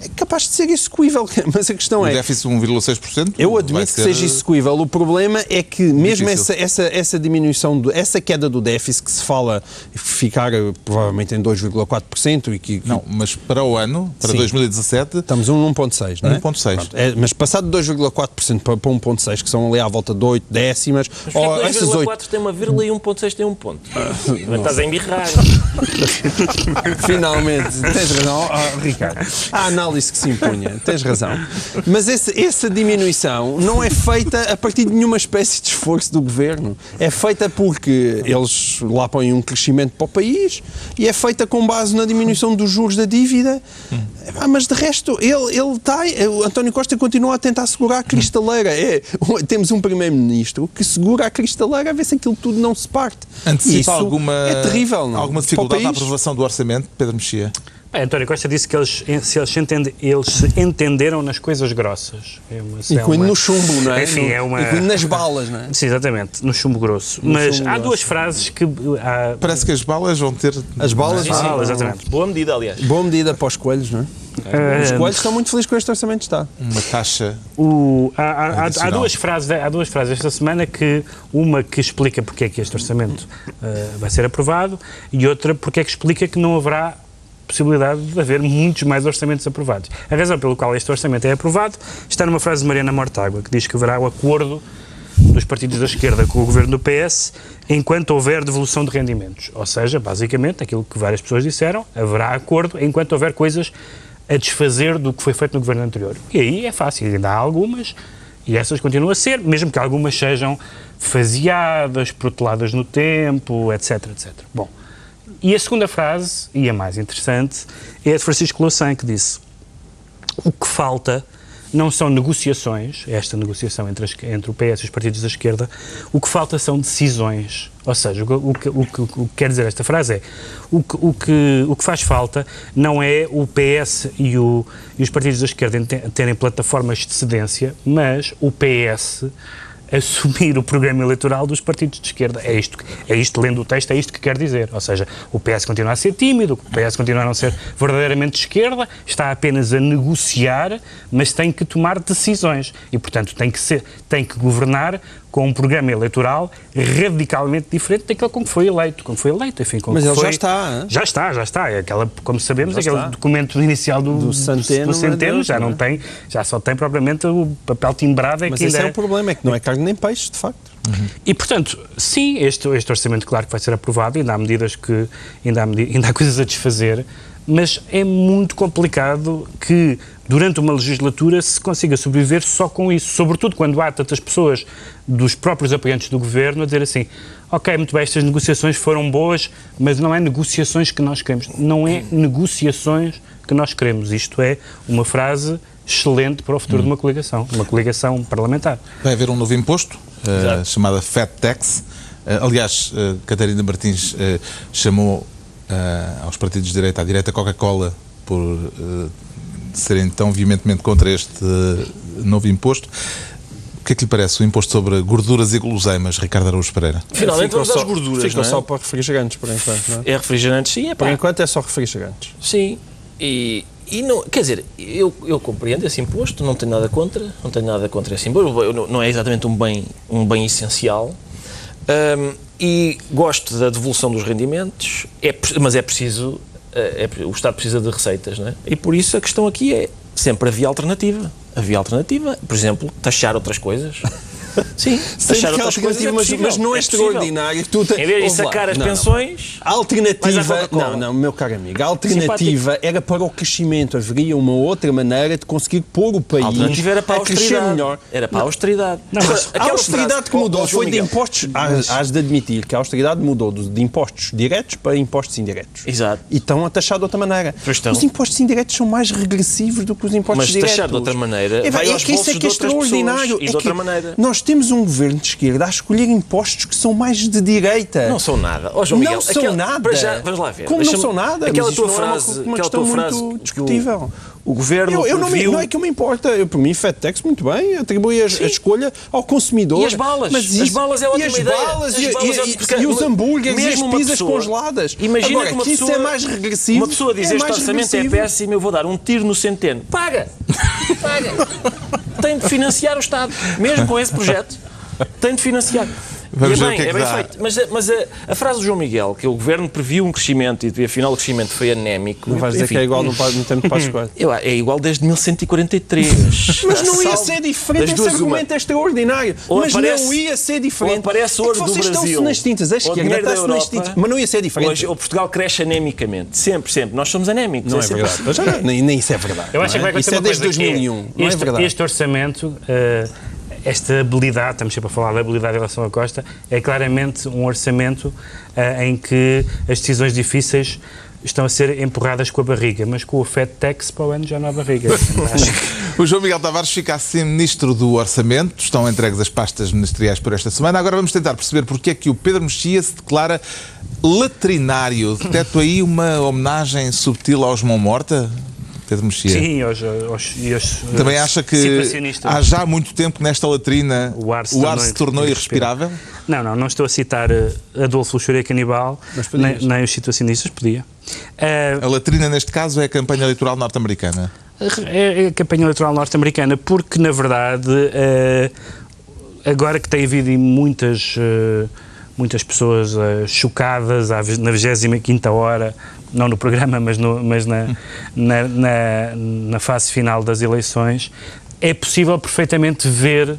Speaker 4: É capaz de ser execuível. Mas a questão
Speaker 1: O
Speaker 4: é.
Speaker 1: déficit de 1,6%.
Speaker 4: Eu admito que seja execuível. O problema é que mesmo
Speaker 1: Difícil.
Speaker 4: essa, essa, essa diminuição, do, essa queda do déficit que se fala ficar eh, provavelmente em 2,4% e que, que
Speaker 1: Não, mas para o ano, para
Speaker 4: Sim.
Speaker 1: 2017,
Speaker 4: estamos a 1,6, não é?
Speaker 1: 1,6.
Speaker 4: Pronto, é, mas passado de 2,4% para, para 1,6, que são ali à volta de 8 décimas,
Speaker 2: Mas
Speaker 4: ou
Speaker 2: porquê que
Speaker 4: essas 8
Speaker 2: 2,4 tem uma vírgula e 1,6 tem um ponto? Mas estás a embirrar.
Speaker 4: Finalmente, tens razão, oh, Ricardo. A análise que se impunha, tens razão. Mas esse- essa diminuição não é feita a partir de nenhuma espécie de esforço do governo. É feita porque eles lá põem um crescimento para o país e é feita com base na diminuição dos juros da dívida. Ah, mas de resto, ele, ele está. O António Costa continua a tentar segurar a cristaleira. É, temos um primeiro-ministro que segura a cristaleira a ver se aquilo tudo não se parte.
Speaker 1: Antecipa
Speaker 4: isso
Speaker 1: alguma,
Speaker 4: é terrível, não?
Speaker 1: alguma dificuldade na aprovação do orçamento, Pedro Mexia?
Speaker 3: Bem, António Costa disse que eles, se eles, se entende- eles se entenderam nas coisas grossas. É uma, é
Speaker 4: Incluindo
Speaker 3: uma-
Speaker 4: no chumbo, não é?
Speaker 3: Enfim,
Speaker 4: No-
Speaker 3: é uma...
Speaker 4: Incluindo nas balas, não é?
Speaker 3: Sim, exatamente, no chumbo grosso. Mas
Speaker 4: chumbo
Speaker 3: há
Speaker 4: grosso.
Speaker 3: duas frases que... Há...
Speaker 1: Parece que as balas vão ter.
Speaker 4: As balas,
Speaker 3: Sim, sim,
Speaker 4: ah,
Speaker 3: exatamente.
Speaker 2: Boa medida, aliás.
Speaker 4: Boa medida para os coelhos, não é? Os
Speaker 3: Ah,
Speaker 4: coelhos estão muito felizes com este orçamento de Estado.
Speaker 1: Uma taxa.
Speaker 3: O- há, há- há- duas frases, há duas frases esta semana que uma que explica porque é que este orçamento eh, vai ser aprovado e outra porque é que explica que não haverá possibilidade de haver muitos mais orçamentos aprovados. A razão pelo qual este orçamento é aprovado está numa frase de Mariana Mortágua que diz que haverá o acordo dos partidos da esquerda com o governo do PS enquanto houver devolução de rendimentos. Ou seja, basicamente, aquilo que várias pessoas disseram, haverá acordo enquanto houver coisas a desfazer do que foi feito no governo anterior. E aí é fácil, ainda há algumas, e essas continuam a ser, mesmo que algumas sejam faseadas, proteladas no tempo, etc, etc. Bom, e a segunda frase, e a mais interessante, é a de Francisco Louçã, que disse o que falta não são negociações, esta negociação entre, as- entre o PS e os partidos da esquerda, o que falta são decisões. Ou seja, o, o o o que quer dizer esta frase é o que, o, que, o que faz falta não é o PS e, o, e os partidos da esquerda terem plataformas de cedência, mas o PS assumir o programa eleitoral dos partidos de esquerda. É isto, é isto lendo o texto, é isto que quer dizer. Ou seja, o PS continua a ser tímido, o PS continua a não ser verdadeiramente de esquerda, está apenas a negociar, mas tem que tomar decisões. E, portanto, tem que, ser, tem que governar com um programa eleitoral radicalmente diferente daquele com que foi eleito. Com que foi eleito, enfim,
Speaker 4: Mas ele já
Speaker 3: foi-
Speaker 4: está?
Speaker 3: Já está, já está. É aquela, como sabemos,
Speaker 4: Já
Speaker 3: aquele
Speaker 4: está.
Speaker 3: documento inicial do,
Speaker 4: Do Centeno,
Speaker 3: do Centeno já
Speaker 4: não é?
Speaker 3: tem, já só tem propriamente o papel timbrado. É
Speaker 4: Mas
Speaker 3: que
Speaker 4: esse
Speaker 3: ainda
Speaker 4: é o problema, é que não é carne nem peixe, de facto.
Speaker 3: e, portanto, sim, este, este orçamento, claro que vai ser aprovado, ainda há medidas que. ainda há, ainda há coisas a desfazer, mas é muito complicado que, durante uma legislatura, se consiga sobreviver só com isso. Sobretudo quando há tantas pessoas dos próprios apoiantes do governo a dizer assim: ok, muito bem, estas negociações foram boas, mas não é negociações que nós queremos. Não é negociações que nós queremos. Isto é uma frase excelente para o futuro de uma coligação, uma coligação parlamentar.
Speaker 1: Vai haver um novo imposto, eh,
Speaker 2: Exato.
Speaker 1: chamado Fat Tax. Eh, aliás, eh, Catarina Martins eh, chamou eh, aos partidos de direita, à direita Coca-Cola, por eh, serem tão veementemente contra este eh, novo imposto. O que é que lhe parece o imposto sobre gorduras e guloseimas, Ricardo Araújo Pereira?
Speaker 2: Finalmente vamos às
Speaker 4: só-
Speaker 2: gorduras,
Speaker 4: Ficou
Speaker 2: não é?
Speaker 4: só para refrigerantes, por enquanto, não é?
Speaker 2: É refrigerantes, sim, é
Speaker 4: Por
Speaker 2: pá.
Speaker 4: enquanto é só refrigerantes.
Speaker 2: Sim. E, e não, quer dizer, eu, eu compreendo esse imposto, não tenho nada contra, não tenho nada contra esse imposto, não é exatamente um bem, um bem essencial. Ahm, e gosto da devolução dos rendimentos, é, mas é preciso, eh, é o Estado precisa de receitas, não é? E por isso a questão aqui é sempre havia alternativa. Havia alternativa, por exemplo, taxar outras coisas. Sim,
Speaker 4: que há
Speaker 2: outras coisas é
Speaker 4: alternativa, mas, mas não é,
Speaker 2: possível.
Speaker 4: extraordinário. Tu te-
Speaker 2: Em vez de
Speaker 4: lá.
Speaker 2: sacar as
Speaker 4: Não, não.
Speaker 2: pensões,
Speaker 4: A alternativa.
Speaker 2: Mas a Coca-Cola.
Speaker 4: Não, não, meu caro amigo. A alternativa era para o crescimento. Haveria uma outra maneira de conseguir pôr o país
Speaker 2: a alternativa era para a
Speaker 4: a crescer
Speaker 2: austeridade.
Speaker 4: melhor.
Speaker 2: Era para a austeridade.
Speaker 3: Não, mas
Speaker 4: A austeridade que mudou foi de impostos. Hás, de admitir que a austeridade mudou de, impostos diretos para impostos indiretos.
Speaker 2: Exato.
Speaker 4: E estão a taxar de outra maneira. Os impostos indiretos são mais regressivos do que os impostos
Speaker 2: Mas
Speaker 4: diretos.
Speaker 2: taxar de outra maneira
Speaker 4: é, é que isso é que é extraordinário.
Speaker 2: e
Speaker 4: É
Speaker 2: de outra maneira.
Speaker 4: Nós temos um governo de esquerda a escolher impostos que são mais de direita.
Speaker 2: Não são nada. Ó, João
Speaker 4: Não
Speaker 2: Miguel,
Speaker 4: são
Speaker 2: aquela-
Speaker 4: nada.
Speaker 2: Já, vamos lá ver.
Speaker 4: Como não são nada?
Speaker 2: Aquela tua
Speaker 4: não é uma-
Speaker 2: frase,
Speaker 4: uma
Speaker 2: aquela tua frase
Speaker 4: muito discutível.
Speaker 2: O governo
Speaker 4: Eu, eu não, me, não é que eu me importa. Eu, por mim, FedTex, muito bem, atribui a, a escolha ao consumidor.
Speaker 2: E as balas?
Speaker 4: Mas
Speaker 2: As
Speaker 4: isso-
Speaker 2: balas é
Speaker 4: e
Speaker 2: ótima
Speaker 4: as
Speaker 2: ideia.
Speaker 4: balas,
Speaker 2: As
Speaker 4: e,
Speaker 2: balas
Speaker 4: e-
Speaker 2: é-
Speaker 4: e- e os hambúrgueres e as pizzas
Speaker 2: pessoa-
Speaker 4: congeladas.
Speaker 2: Imagina
Speaker 4: Agora,
Speaker 2: que uma
Speaker 4: que isso
Speaker 2: pessoa,
Speaker 4: é mais regressivo.
Speaker 2: Uma pessoa diz
Speaker 4: é
Speaker 2: este orçamento é
Speaker 4: regressivo.
Speaker 2: péssimo, eu vou dar um tiro no centeno. Paga! Paga! Tem de financiar o Estado, mesmo com esse projeto. Tem de financiar.
Speaker 1: Vamos
Speaker 2: e
Speaker 1: ver
Speaker 2: é
Speaker 1: o
Speaker 2: bem,
Speaker 1: que é que
Speaker 2: é bem
Speaker 1: dá.
Speaker 2: feito. Mas, a- mas a, a frase do João Miguel, que o governo previu um crescimento e afinal o crescimento foi anémico.
Speaker 4: Não vais dizer
Speaker 2: enfim,
Speaker 4: que é igual no, no tempo de
Speaker 2: eu- é igual desde 1143.
Speaker 4: Mas não ia ser diferente, esse
Speaker 2: duas, uma.
Speaker 4: argumento é extraordinário.
Speaker 2: Ou
Speaker 4: mas
Speaker 2: aparece-
Speaker 4: não ia ser diferente.
Speaker 2: ou aparece
Speaker 4: É
Speaker 2: ouro
Speaker 4: que
Speaker 2: do
Speaker 4: vocês
Speaker 2: Brasil,
Speaker 4: estão-se nas tintas, a
Speaker 2: ou
Speaker 4: esquerda está-se nas tintas. Mas não ia ser diferente.
Speaker 2: Hoje, o Portugal cresce anemicamente. Sempre, sempre. Nós somos anémicos.
Speaker 4: Não é
Speaker 2: sempre
Speaker 4: verdade. Não- nem, nem isso é verdade.
Speaker 3: Eu acho que vai
Speaker 4: é? Isso
Speaker 3: acontecer
Speaker 4: é
Speaker 3: uma
Speaker 4: desde
Speaker 3: coisa que
Speaker 4: 2001. Não é
Speaker 3: este,
Speaker 4: verdade.
Speaker 3: este orçamento, eh, esta habilidade, estamos sempre a falar da habilidade em relação à Costa, é claramente um orçamento eh, em que as decisões difíceis estão a ser empurradas com a barriga, mas com o Fed Tax para o ano já não há barriga.
Speaker 1: O João Miguel Tavares fica assim Ministro do Orçamento. Estão entregues as pastas ministeriais por esta semana. Agora vamos tentar perceber porque é que o Pedro Mexia se declara latrinário. Detecto aí uma homenagem subtil aos mão morta? Pedro Mexia.
Speaker 3: Sim, aos, aos, e aos
Speaker 1: Também acha que há já muito tempo nesta latrina
Speaker 3: O ar se
Speaker 1: o ar
Speaker 3: tornou
Speaker 1: se tornou irrespirável?
Speaker 3: Não, não, não estou a citar eh, Adolfo Luxúria Canibal,
Speaker 4: Mas
Speaker 3: nem, nem os situacionistas, podia. Eh,
Speaker 1: A latrina, neste caso, é a campanha eleitoral norte-americana.
Speaker 3: É é a campanha eleitoral norte-americana, porque, na verdade, eh, agora que tem havido muitas, eh, muitas pessoas eh, chocadas à na 25 hora, não no programa, mas, no- mas na, na, na- na fase final das eleições, é possível perfeitamente ver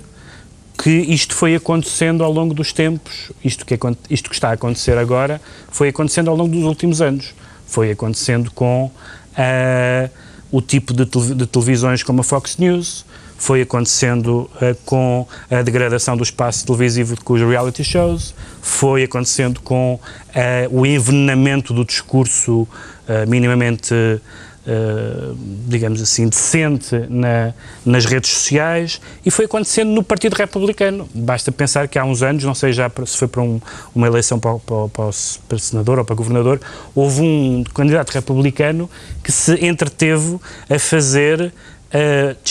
Speaker 3: que isto foi acontecendo ao longo dos tempos, isto que, isto que está a acontecer agora, foi acontecendo ao longo dos últimos anos. Foi acontecendo com ah, o tipo de televisões como a Fox News, foi acontecendo ah, com a degradação do espaço televisivo com os reality shows, foi acontecendo com ah, o envenenamento do discurso ah, minimamente Uh, digamos assim, decente na- nas redes sociais e foi acontecendo no Partido Republicano. Basta pensar que há uns anos, não sei já se foi para um- uma eleição para, para, para, para senador ou para governador, houve um candidato republicano que se entreteve a fazer uh,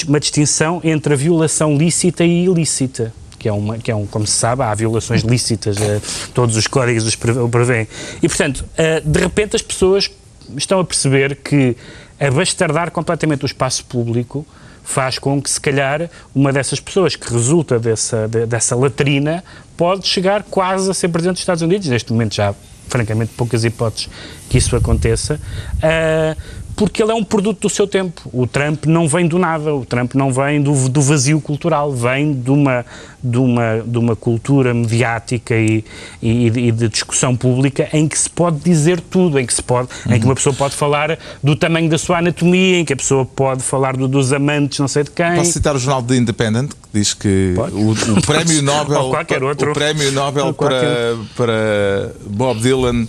Speaker 3: uma distinção entre a violação lícita e ilícita. Que é, uma, que é um, como se sabe, há violações lícitas, eh, todos os códigos os prevêem. E, portanto, eh, de repente as pessoas estão a perceber que abastardar completamente o espaço público faz com que, se calhar, uma dessas pessoas que resulta dessa, de- dessa latrina pode chegar quase a ser presidente dos Estados Unidos. Neste momento já, francamente, poucas hipóteses que isso aconteça. ah, porque ele é um produto do seu tempo. O Trump não vem do nada, o Trump não vem do, do vazio cultural, vem de uma, de uma, de uma cultura mediática e, e, e de discussão pública em que se pode dizer tudo, em que, se pode, em que uma pessoa pode falar do tamanho da sua anatomia, em que a pessoa pode falar do- dos amantes não sei de quem.
Speaker 1: Posso citar o jornal The Independent, que diz que o, o prémio Nobel,
Speaker 3: Ou qualquer outro.
Speaker 1: o prémio Nobel para, para Bob Dylan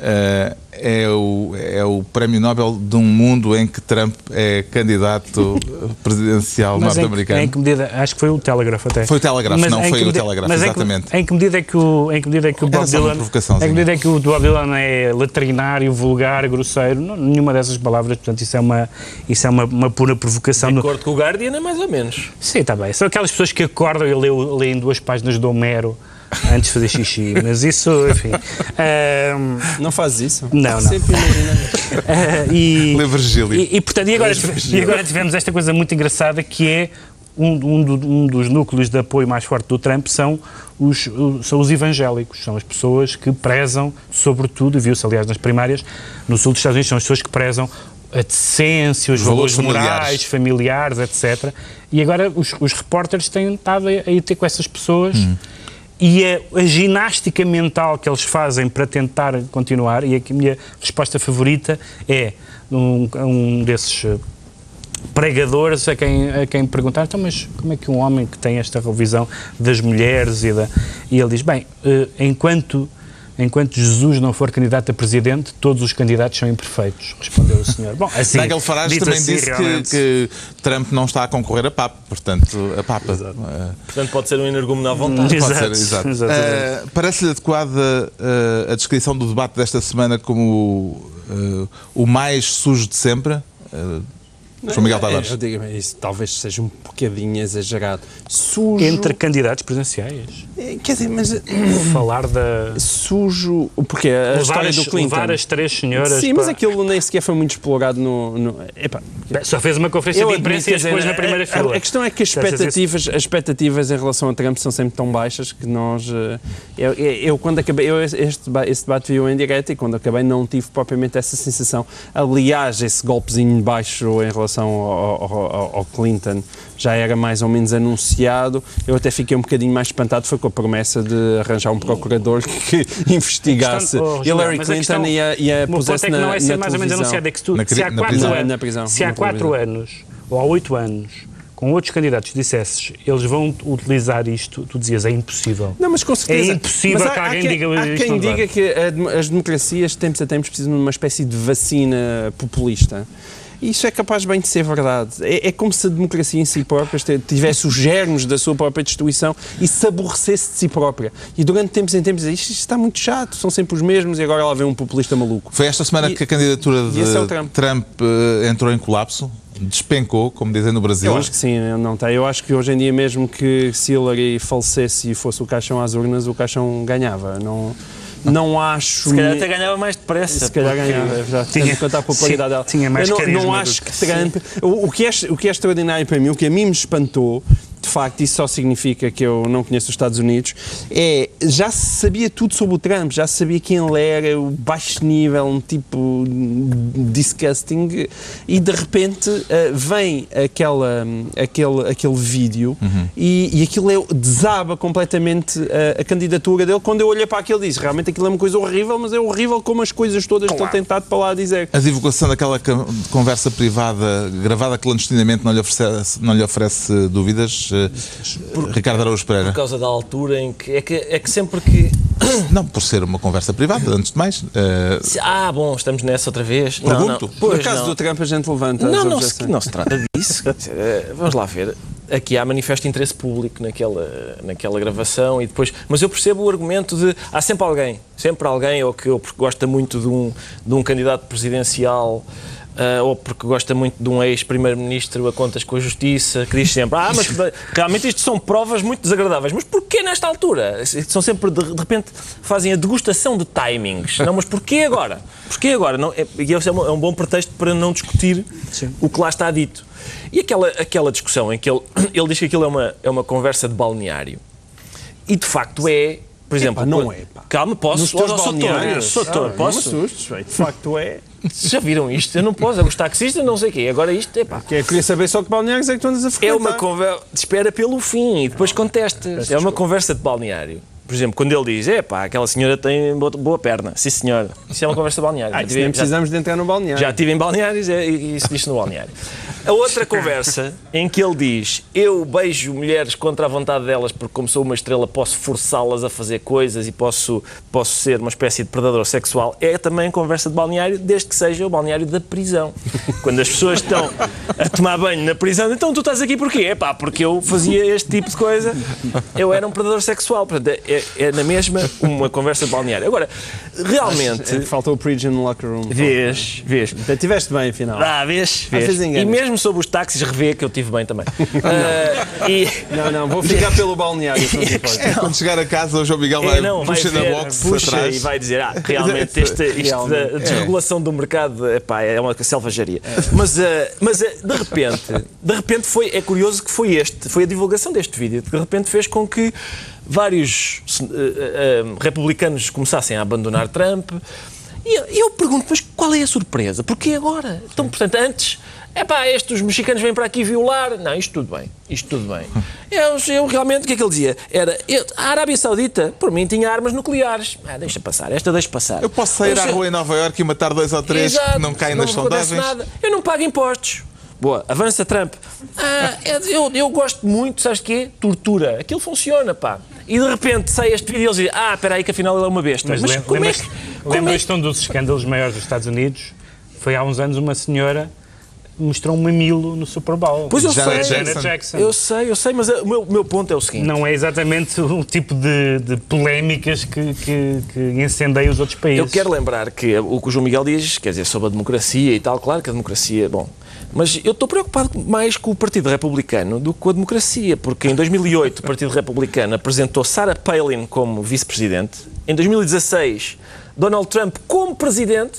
Speaker 1: eh, é, o, é o prémio Nobel de um mundo em que Trump é candidato presidencial
Speaker 3: Mas em,
Speaker 1: norte-americano.
Speaker 3: em que medida, acho que foi o Telegraph até.
Speaker 1: Foi o Telegraph,
Speaker 3: Mas
Speaker 1: não foi
Speaker 3: que
Speaker 1: o
Speaker 3: medida-
Speaker 1: Telegraph,
Speaker 3: mas em que-
Speaker 1: exatamente.
Speaker 3: Em que medida é que o, em que medida é que o Bob Dylan, em que medida é que o Bob Dylan é latrinário, vulgar, grosseiro, não, nenhuma dessas palavras, portanto isso é uma, isso é uma, uma pura provocação.
Speaker 2: De
Speaker 3: no-
Speaker 2: acordo com o Guardian, é mais ou menos.
Speaker 3: Sim, está bem. São aquelas pessoas que acordam e leem, leem duas páginas de Homero antes de fazer xixi, mas isso, enfim.
Speaker 4: Não fazes isso?
Speaker 3: Não, não.
Speaker 4: Sempre.
Speaker 3: Ah, e,
Speaker 1: Lê Virgílio.
Speaker 3: E, e, portanto, e agora,
Speaker 1: Lê Virgílio.
Speaker 3: e agora tivemos esta coisa muito engraçada que é um, um do- um dos núcleos de apoio mais forte do Trump são os, são os evangélicos, são as pessoas que prezam, sobretudo, e viu-se aliás nas primárias, no sul dos Estados Unidos, são as pessoas que prezam a decência, os
Speaker 1: Valores
Speaker 3: valores, morais, familiares, etc. E agora os, os repórteres têm estado a, a ir ter com essas pessoas e a, a ginástica mental que eles fazem para tentar continuar, e a minha resposta favorita é um, um desses eh, pregadores a quem, a quem perguntar, então, mas como é que um homem que tem esta revisão das mulheres e, da, e ele diz, bem, eh, enquanto, enquanto Jesus não for candidato a presidente, todos os candidatos são imperfeitos, respondeu o senhor. Bom, assim,
Speaker 1: Nigel Farage também
Speaker 3: assim,
Speaker 1: disse que, que Trump não está a concorrer a Papa, portanto, a Papa. Eh,
Speaker 2: Portanto, pode ser um energúmeno à vontade.
Speaker 3: Exato,
Speaker 1: Pode ser, exato. Eh, Parece-lhe adequada eh, a descrição do debate desta semana como o mais sujo de sempre? João Miguel Tavares.
Speaker 4: Eu digo, isso talvez seja um bocadinho exagerado. Sujo.
Speaker 3: Entre candidatos presidenciais.
Speaker 4: Eh, Quer dizer, mas eh,
Speaker 3: Falar da.
Speaker 4: sujo. Porque a
Speaker 3: Levar
Speaker 4: história
Speaker 3: as,
Speaker 4: do Clinton.
Speaker 3: levar as três senhoras.
Speaker 4: Sim, mas aquilo nem sequer foi muito explorado no. no epá,
Speaker 3: Só fez uma conferência de imprensa e as
Speaker 4: quer
Speaker 3: pôs
Speaker 4: dizer,
Speaker 3: na primeira
Speaker 4: a,
Speaker 3: fila.
Speaker 4: A, a questão é que as expectativas, as expectativas em relação a Trump são sempre tão baixas que nós. eh, Eu, eu, eu quando acabei. Eu, este, esse debate vi em direto e quando acabei não tive propriamente essa sensação. Aliás, esse golpezinho baixo em relação ao, ao- ao- ao Clinton já era mais ou menos anunciado. Eu até fiquei um bocadinho mais espantado. Foi com a promessa de arranjar um procurador que investigasse
Speaker 3: questão- oh,
Speaker 4: Hillary Clinton
Speaker 3: questão-
Speaker 4: e a, e a
Speaker 3: ponto
Speaker 4: pusesse
Speaker 3: é que não é ser mais ou menos anunciado, é que se tu,
Speaker 1: Na cri-
Speaker 3: se há quatro anos,
Speaker 4: Na prisão,
Speaker 3: se há quatro anos ou há oito anos, com outros candidatos dissesses, eles vão utilizar isto, tu dizias, é impossível.
Speaker 4: Não, mas com certeza.
Speaker 3: É impossível
Speaker 4: há-
Speaker 3: que
Speaker 4: há
Speaker 3: alguém
Speaker 4: quem-
Speaker 3: diga
Speaker 4: Há
Speaker 3: isto
Speaker 4: quem diga que a as democracias, de tempos a tempos, precisam de uma espécie de vacina populista. Isso é capaz bem de ser verdade. É, é como se a democracia em si própria tivesse os germes da sua própria destruição e se aborrecesse de si própria. E durante tempos em tempos, isto, isto está muito chato, são sempre os mesmos e agora lá vem um populista maluco.
Speaker 1: Foi esta semana
Speaker 4: E-
Speaker 1: que a candidatura
Speaker 4: e esse é
Speaker 1: de
Speaker 4: Trump.
Speaker 1: Trump eh, entrou em colapso, despencou, como dizem no Brasil.
Speaker 4: Eu acho que sim, não tem. Eu acho que hoje em dia, mesmo que se Hillary falecesse e fosse o caixão às urnas, o caixão ganhava. Não, não acho.
Speaker 2: Se calhar até ganhava mais depressa.
Speaker 4: Se calhar ganhava, já
Speaker 3: Tinha-
Speaker 4: tendo em conta a popularidade dela.
Speaker 3: tinha mais
Speaker 4: Eu não, não acho
Speaker 3: que-
Speaker 4: que Trump. O, o que é, o que é extraordinário para mim, o que a mim me espantou, de facto, isso só significa que eu não conheço os Estados Unidos, é já se sabia tudo sobre o Trump, já se sabia quem ele era, o baixo nível, um tipo disgusting, e de repente eh, vem aquela, aquele, aquele vídeo e, e aquilo é, desaba completamente eh, a candidatura dele. Quando eu olhei para aquilo, disse realmente aquilo é uma coisa horrível, mas é horrível como as coisas todas estão tentado para lá dizer.
Speaker 1: A divulgação daquela conversa privada gravada clandestinamente não lhe oferece, não lhe oferece dúvidas, eh, Ricardo Araújo Pereira?
Speaker 2: Por causa da altura em que. É que, é que sempre que.
Speaker 1: Não, por ser uma conversa privada, antes de mais.
Speaker 2: se- Ah, bom, estamos nessa outra vez. Não,
Speaker 1: Pergunto.
Speaker 2: não.
Speaker 4: No
Speaker 2: Pois,
Speaker 4: caso
Speaker 2: não.
Speaker 4: do Trump, a gente levanta as
Speaker 2: Não, não se, não se trata disso. Eh, Vamos lá ver. Aqui há manifesto interesse público naquela, naquela gravação e depois. Mas eu percebo o argumento de. Há sempre alguém, sempre alguém, ou que ou gosta muito de um, de um candidato presidencial. Ah, ou porque gosta muito de um ex-primeiro-ministro a contas com a justiça, que diz sempre: Ah, mas realmente isto são provas muito desagradáveis. Mas porquê nesta altura? São sempre, de, de repente, fazem a degustação de timings. Não, mas porquê agora? Porquê agora? Não, é, e esse é um, é um bom pretexto para não discutir o que lá está dito. E aquela, aquela discussão em que ele, ele diz que aquilo é uma, é uma conversa de balneário. E de facto é, por exemplo.
Speaker 4: não
Speaker 2: quando-
Speaker 4: é, pá.
Speaker 2: Calma, posso.
Speaker 4: Nos teus
Speaker 2: Oh,
Speaker 4: balneários.
Speaker 2: sou doutor,
Speaker 4: Ah,
Speaker 2: posso?
Speaker 4: Não me assustes, de facto é.
Speaker 2: Já viram isto? Eu não posso. É os taxistas, não sei o quê. Agora isto, é pá.
Speaker 4: Que eu queria saber só que balneários é que tu andas a
Speaker 2: É
Speaker 4: frequentar.
Speaker 2: uma conversa. Espera pelo fim e depois contestas. É uma conversa de balneário. Por exemplo, quando ele diz, é pá, aquela senhora tem boa, boa perna. Sim, senhora. Isso é uma conversa de balneário.
Speaker 4: Ah,
Speaker 2: Já tive-
Speaker 4: nem
Speaker 2: já-
Speaker 4: precisamos de entrar no balneário.
Speaker 2: Já estive em balneários é- e isso diz no balneário. A outra conversa em que ele diz: Eu beijo mulheres contra a vontade delas porque, como sou uma estrela, posso forçá-las a fazer coisas e posso, posso ser uma espécie de predador sexual. É também conversa de balneário, desde que seja o balneário da prisão. Quando as pessoas estão a tomar banho na prisão, então tu estás aqui porquê? É pá, porque eu fazia este tipo de coisa. Eu era um predador sexual. Portanto, é, é na mesma uma conversa de balneário. Agora, realmente.
Speaker 4: É, Faltou o preach no locker room.
Speaker 2: Vês, vês.
Speaker 4: Então, Tiveste bem, afinal.
Speaker 2: Ah, vês, vês. E mesmo sobre os táxis, revê que eu tive bem também. Ah, e,
Speaker 4: Não, não, vou ficar pelo balneário. não importa.
Speaker 1: Quando chegar a casa, o João Miguel
Speaker 2: é,
Speaker 1: vai
Speaker 2: não, vai
Speaker 1: puxa na
Speaker 2: ver,
Speaker 1: box
Speaker 2: puxa
Speaker 1: atrás.
Speaker 2: e vai dizer, ah, realmente este, isto
Speaker 4: Realmente.
Speaker 2: da desregulação do mercado epá, é uma selvageria. Mas, ah, mas ah, de repente, de repente foi, é curioso que foi este, foi a divulgação deste vídeo, que de repente fez com que vários ah, ah, republicanos começassem a abandonar Trump. E eu, pergunto, mas qual é a surpresa? Porquê agora? Então, portanto, antes, é pá, estes mexicanos vêm para aqui violar. Não, isto tudo bem, isto tudo bem. Eu, eu realmente, o que é que ele dizia? Era, eu- a Arábia Saudita, por mim, tinha armas nucleares. Ah, deixa passar, esta deixa passar.
Speaker 1: Eu posso sair
Speaker 2: Eu
Speaker 1: à rua em Nova Iorque e matar dois ou três
Speaker 2: Exato,
Speaker 1: que não caem
Speaker 2: não
Speaker 1: nas
Speaker 2: acontece
Speaker 1: sondagens?
Speaker 2: Nada. Eu não pago impostos. Boa, avança Trump. Ah, eu, eu gosto muito, sabes de quê? Tortura. Aquilo funciona, pá. E de repente sai este vídeo e eles dizem, ah, espera aí que afinal ele é uma besta.
Speaker 3: Mas,
Speaker 2: Mas, como é que... é
Speaker 3: um dos escândalos maiores dos Estados Unidos? Foi há uns anos uma senhora mostrou um mamilo no Super Bowl.
Speaker 2: Pois eu
Speaker 1: Janet
Speaker 2: sei,
Speaker 1: Jackson.
Speaker 3: Jackson.
Speaker 2: eu sei, eu sei, mas o meu, meu ponto é o seguinte.
Speaker 3: Não é exatamente o tipo de, de polémicas que, que, que incendeia os outros países.
Speaker 2: Eu quero lembrar que o que o João Miguel diz, quer dizer, sobre a democracia e tal, claro que a democracia, bom, mas eu estou preocupado mais com o Partido Republicano do que com a democracia, porque em 2008 o Partido Republicano apresentou Sarah Palin como vice-presidente, em 2016 Donald Trump como presidente,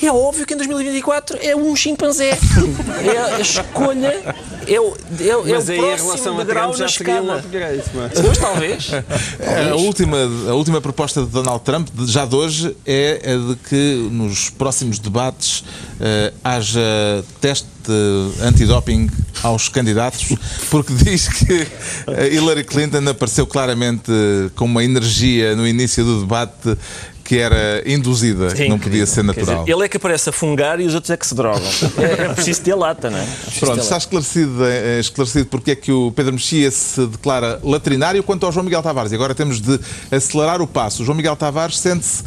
Speaker 2: e é óbvio que em 2024 é um chimpanzé. É a escolha, é o, é, o- é
Speaker 4: Mas
Speaker 2: o
Speaker 4: aí
Speaker 2: próximo
Speaker 4: relação a Trump
Speaker 2: na
Speaker 4: já seria um upgrade. mas-
Speaker 2: Pois, talvez.
Speaker 1: A última, a última proposta de Donald Trump, já de hoje, é a de que nos próximos debates eh, haja teste antidoping aos candidatos, porque diz que a Hillary Clinton apareceu claramente com uma energia no início do debate que era induzida, que não podia ser natural.
Speaker 2: dizer, ele é que aparece a fungar e os outros é que se drogam. É, é preciso ter lata, não é? É
Speaker 1: Pronto, está esclarecido, eh, esclarecido porque é que o Pedro Mexia se declara latrinário quanto ao João Miguel Tavares. E agora temos de acelerar o passo. O João Miguel Tavares sente-se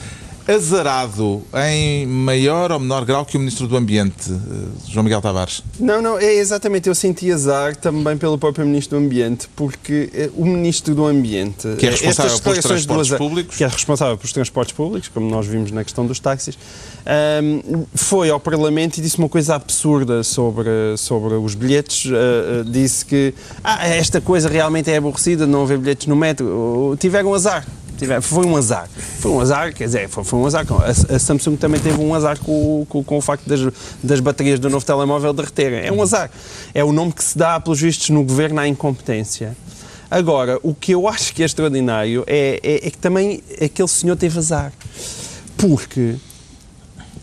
Speaker 1: azarado em maior ou menor grau que o Ministro do Ambiente, eh, João Miguel Tavares.
Speaker 4: Não, não, é exatamente. Eu senti azar também pelo próprio Ministro do Ambiente, porque eh, o Ministro do Ambiente.
Speaker 1: Que é
Speaker 4: eh,
Speaker 1: responsável pelos transportes
Speaker 4: azar-
Speaker 1: públicos.
Speaker 4: Que é responsável pelos transportes públicos, como nós vimos na questão dos táxis, ahm, foi ao Parlamento e disse uma coisa absurda sobre, sobre os bilhetes. ah, disse que ah, esta coisa realmente é aborrecida, não haver bilhetes no metro. Tiveram azar. Tiver- Foi um azar. Foi um azar, quer dizer, foi, foi um azar. A, a Samsung também teve um azar com, com, com o facto das, das baterias do novo telemóvel derreterem. É um azar. É o nome que se dá, pelos vistos, no governo à incompetência. Agora, o que eu acho que é extraordinário é, é- é que também aquele senhor teve azar. Porque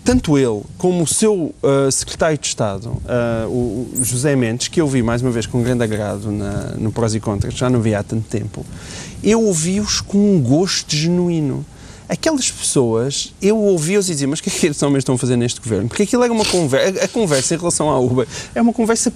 Speaker 4: tanto ele como o seu ah, secretário de Estado, ah, o, José Mendes, que eu vi mais uma vez com grande agrado na- no Prós e Contras, já não vi há tanto tempo, eu ouvi-os com um gosto genuíno. Aquelas pessoas, eu ouvi-os e dizia, mas o que é que estes homens estão a fazer neste governo? Porque aquilo era uma conversa, a conversa em relação à Uber é uma conversa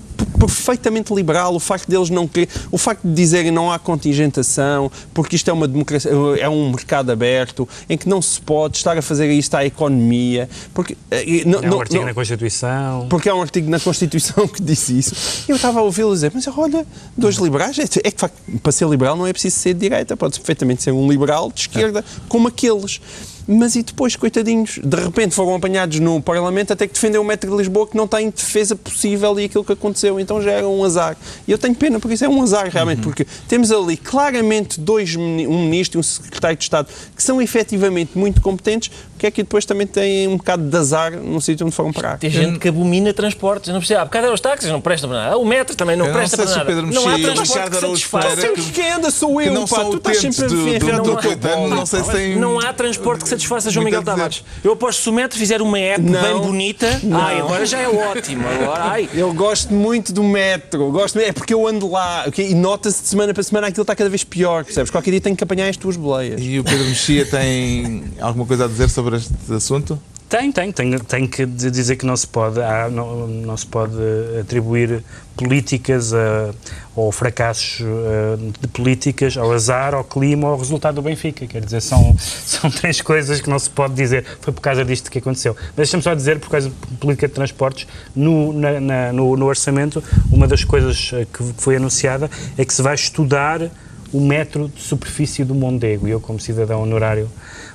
Speaker 4: perfeitamente liberal, o facto deles não querer, o facto de dizerem não há contingentação, porque isto é uma democracia, é um mercado aberto, em que não se pode estar a fazer isto à economia, porque eh, não,
Speaker 3: É um
Speaker 4: não-
Speaker 3: artigo
Speaker 4: não-
Speaker 3: na Constituição.
Speaker 4: porque há um artigo na Constituição que disse isso. E eu estava a ouvi-lo dizer, mas olha, dois liberais, é é que de facto, para ser liberal não é preciso ser de direita, pode perfeitamente ser um liberal de esquerda, como aqueles. Mas e depois, coitadinhos, de repente foram apanhados no Parlamento até que defendeu o metro de Lisboa que não tem defesa possível e aquilo que aconteceu. Então já era um azar. E eu tenho pena, porque isso é um azar realmente, porque temos ali claramente dois, um ministro e um secretário de Estado que são efetivamente muito competentes, que é que depois também têm um bocado de azar no sítio onde foram parar.
Speaker 2: Tem gente que abomina transportes, não precisa. Há bocado eram os táxis, não prestam para nada. O metro também não
Speaker 1: não
Speaker 2: presta
Speaker 1: sei
Speaker 2: para
Speaker 1: se o
Speaker 2: nada.
Speaker 1: Pedro
Speaker 2: não há
Speaker 1: Mexia e
Speaker 2: transporte que satisfaça.
Speaker 4: Sempre quem anda sou eu,
Speaker 1: não
Speaker 4: pá. Tu estás sempre a colo.
Speaker 1: não sei se tem...
Speaker 2: Não há transporte que satisfaça João Miguel. Tavares. Eu aposto que se o metro fizer uma app
Speaker 4: Não.
Speaker 2: bem bonita,
Speaker 4: Não.
Speaker 2: ai, agora já é ótimo. Agora, ai,
Speaker 4: Eu gosto muito do metro, gosto, é porque eu ando lá e nota-se de semana para semana aquilo está cada vez pior, percebes? Qualquer dia tenho que apanhar as tuas boleias.
Speaker 1: E o Pedro Mexia tem alguma coisa a dizer sobre este assunto?
Speaker 3: Tem, tem, tem, tem que dizer que não se pode, há- não, não se pode atribuir políticas a, ou fracassos eh, de políticas ao azar, ao clima ao resultado do Benfica. Quer dizer, são, são três coisas que não se pode dizer. Foi por causa disto que aconteceu. Mas deixa-me só dizer, por causa de política de transportes, no, na- na- no, no orçamento, uma das coisas eh, que foi anunciada é que se vai estudar o metro de superfície do Mondego. Eu, como cidadão honorário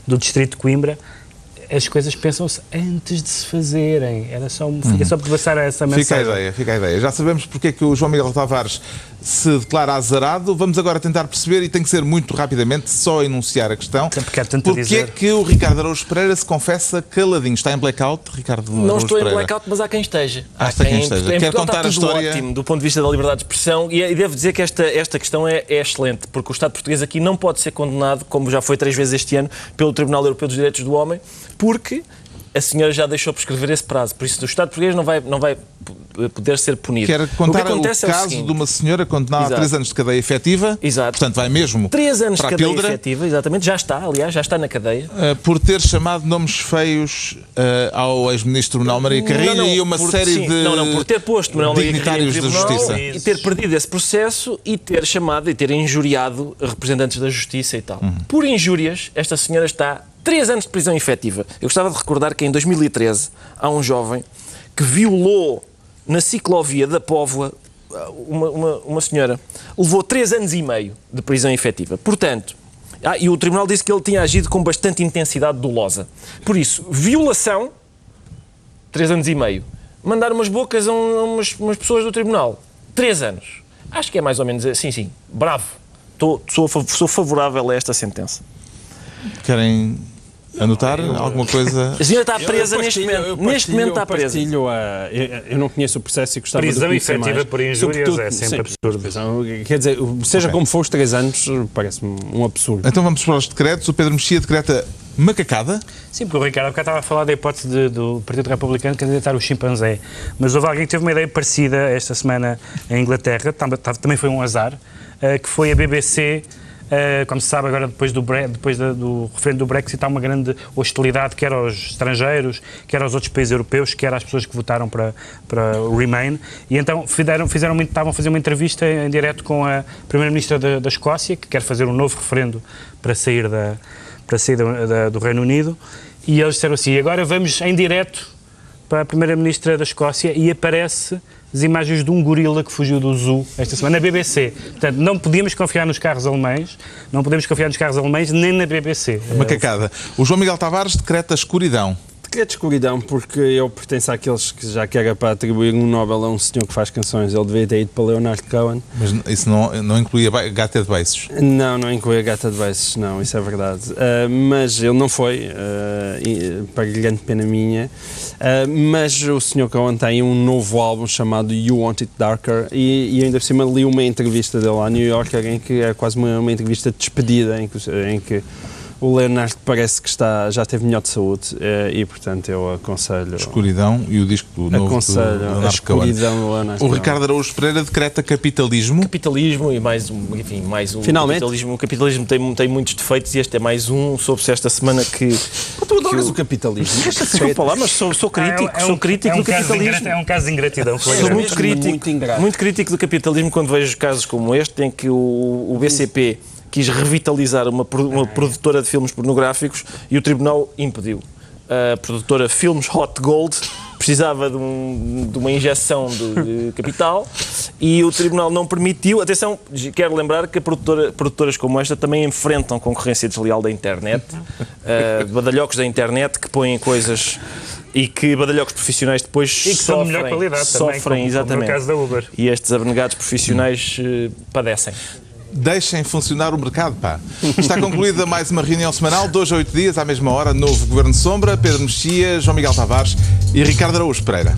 Speaker 3: do Distrito de Coimbra, as coisas pensam-se antes de se fazerem. Era só, fica só para passar essa
Speaker 1: Fica a
Speaker 3: mensagem.
Speaker 1: ideia, fica a ideia. Já sabemos porque é que o João Miguel Tavares se declara azarado. Vamos agora tentar perceber, e tem que ser muito rapidamente, só enunciar a questão.
Speaker 3: Porque há
Speaker 1: é
Speaker 3: dizer.
Speaker 1: que o Ricardo Araújo Pereira se confessa caladinho? Está em blackout, Ricardo
Speaker 2: não
Speaker 1: Araújo
Speaker 2: estou em blackout, mas há quem esteja.
Speaker 1: Ah,
Speaker 2: Há
Speaker 1: está quem esteja.
Speaker 2: em
Speaker 1: Quer
Speaker 2: Portugal
Speaker 1: contar
Speaker 2: está
Speaker 1: a
Speaker 2: tudo
Speaker 1: história?
Speaker 2: ótimo do ponto de vista da liberdade de expressão e, e devo dizer que esta, esta questão é, é excelente, porque o Estado português aqui não pode ser condenado, como já foi três vezes este ano, pelo Tribunal Europeu dos Direitos do Homem, porque a senhora já deixou prescrever esse prazo. Por isso, o Estado português não vai, não vai poder ser punido.
Speaker 1: Quer
Speaker 2: o que
Speaker 1: contar o,
Speaker 2: acontece é o
Speaker 1: caso
Speaker 2: seguinte.
Speaker 1: de uma senhora condenada a
Speaker 2: Exato.
Speaker 1: três anos de cadeia efetiva.
Speaker 2: Exato.
Speaker 1: Portanto, vai mesmo
Speaker 2: Três anos de
Speaker 1: a
Speaker 2: cadeia
Speaker 1: píldora.
Speaker 2: efetiva, exatamente, já está, aliás, já está na cadeia.
Speaker 1: Uh, por ter chamado nomes feios uh, ao ex-ministro Manuel Maria Carrilho
Speaker 2: Não, não,
Speaker 1: e uma
Speaker 2: por-
Speaker 1: série
Speaker 2: sim,
Speaker 1: de
Speaker 2: Não, não, por ter posto Manuel Maria Carrilho
Speaker 1: da justiça.
Speaker 2: e ter perdido esse processo e ter chamado e ter injuriado representantes da justiça e tal.
Speaker 1: Uhum.
Speaker 2: Por injúrias, esta senhora está três anos de prisão efetiva. Eu gostava de recordar que em 2013 há um jovem que violou na ciclovia da Póvoa, uma, uma, uma senhora levou 3 anos e meio de prisão efetiva. Portanto, ah, e o Tribunal disse que ele tinha agido com bastante intensidade dolosa. Por isso, violação, 3 anos e meio. Mandar umas bocas a, um, umas, umas pessoas do Tribunal, 3 anos. Acho que é mais ou menos assim, sim. Bravo. Tô, sou, sou favorável a esta sentença.
Speaker 1: Querem anotar alguma coisa?
Speaker 2: A senhora está presa
Speaker 4: Eu
Speaker 2: neste
Speaker 4: partilho-
Speaker 2: momento.
Speaker 4: eu
Speaker 2: neste momento está
Speaker 4: partilho
Speaker 2: presa.
Speaker 4: a- eu, eu não conheço o processo e gostava
Speaker 3: Prisão
Speaker 4: de conhecer
Speaker 3: efetiva
Speaker 4: mais.
Speaker 3: por injúrias
Speaker 4: Sobretudo-
Speaker 3: é sempre
Speaker 4: sim,
Speaker 3: absurdo.
Speaker 4: prisão, Quer dizer, seja
Speaker 1: Ok.
Speaker 4: como for, os três anos parece-me um absurdo.
Speaker 1: Então vamos para os decretos. O Pedro Mexia decreta macacada.
Speaker 3: Sim, porque o Ricardo há bocado estava a falar da hipótese de- do Partido Republicano candidatar o chimpanzé. Mas houve alguém que teve uma ideia parecida esta semana em Inglaterra, tam- tam- também foi um azar, eh, que foi a BBC. Eh, como se sabe, agora depois, do, depois da- do referendo do Brexit, há uma grande hostilidade, quer aos estrangeiros, quer aos outros países europeus, quer às pessoas que votaram para, para o Remain. E então fizeram, fizeram, estavam a fazer uma entrevista em direto com a Primeira-Ministra da, da Escócia, que quer fazer um novo referendo para sair da, para sair da- da- do Reino Unido, e eles disseram assim: agora vamos em direto para a Primeira-Ministra da Escócia e aparece as imagens de um gorila que fugiu do zoo esta semana na BBC. Portanto, não podíamos confiar nos carros alemães, não podemos confiar nos carros alemães nem na BBC.
Speaker 1: Macacada. O João Miguel Tavares decreta escuridão.
Speaker 4: Decreto de escuridão, porque eu pertenço àqueles que já que era para atribuir um Nobel a um senhor que faz canções, ele devia ter ido para Leonard Cohen.
Speaker 1: Mas isso não, não incluía gata de beiços.
Speaker 4: Não, não inclui a gata de beijos, não, isso é verdade. Ah, mas ele não foi, e, para grande pena minha. Ah, mas o Sr. Cohen tem um novo álbum chamado You Want It Darker e, e ainda por cima li uma entrevista dele à New Yorker em que é quase uma, uma entrevista de despedida em que, em que o Leonardo parece que está, já teve melhor de saúde ah, e portanto eu aconselho,
Speaker 1: Escuridão e o disco novo do
Speaker 4: aconselho a
Speaker 1: Leonardo Cohen.
Speaker 4: escuridão do Leonardo
Speaker 1: O. Ricardo Araújo Pereira decreta capitalismo.
Speaker 2: Capitalismo e mais um, enfim, mais um.
Speaker 4: Finalmente.
Speaker 2: Capitalismo, o capitalismo tem, tem muitos defeitos e este é mais um. Soube-se esta semana que.
Speaker 4: Tu adoras
Speaker 2: que
Speaker 4: o capitalismo.
Speaker 2: Desculpa lá, mas sou, sou crítico,
Speaker 3: É um-
Speaker 2: sou crítico
Speaker 3: é um
Speaker 2: do
Speaker 3: caso de
Speaker 2: capitalismo.
Speaker 3: É um caso de ingratidão.
Speaker 2: Sou
Speaker 3: flagrante.
Speaker 2: muito crítico,
Speaker 4: muito ingrato.
Speaker 2: muito crítico do capitalismo quando vejo casos como este, em que o, o BCP quis revitalizar uma, uma produtora de filmes pornográficos e o tribunal impediu. A produtora Filmes Hot Gold precisava de, um- de uma injeção de, de capital e o tribunal não permitiu. Atenção, quero lembrar que produtora- produtoras como esta também enfrentam concorrência desleal da internet, uh, badalhocos da internet que põem coisas e que badalhocos profissionais depois
Speaker 3: E que são de
Speaker 2: sofrem,
Speaker 3: melhor qualidade também,
Speaker 2: sofrem
Speaker 3: como- como no
Speaker 2: exatamente.
Speaker 3: caso da Uber.
Speaker 2: E estes abnegados profissionais eh, padecem.
Speaker 1: Deixem funcionar o mercado, pá. Está concluída mais uma reunião semanal, dois a oito dias, à mesma hora, novo Governo Sombra, Pedro Mexia, João Miguel Tavares e Ricardo Araújo Pereira.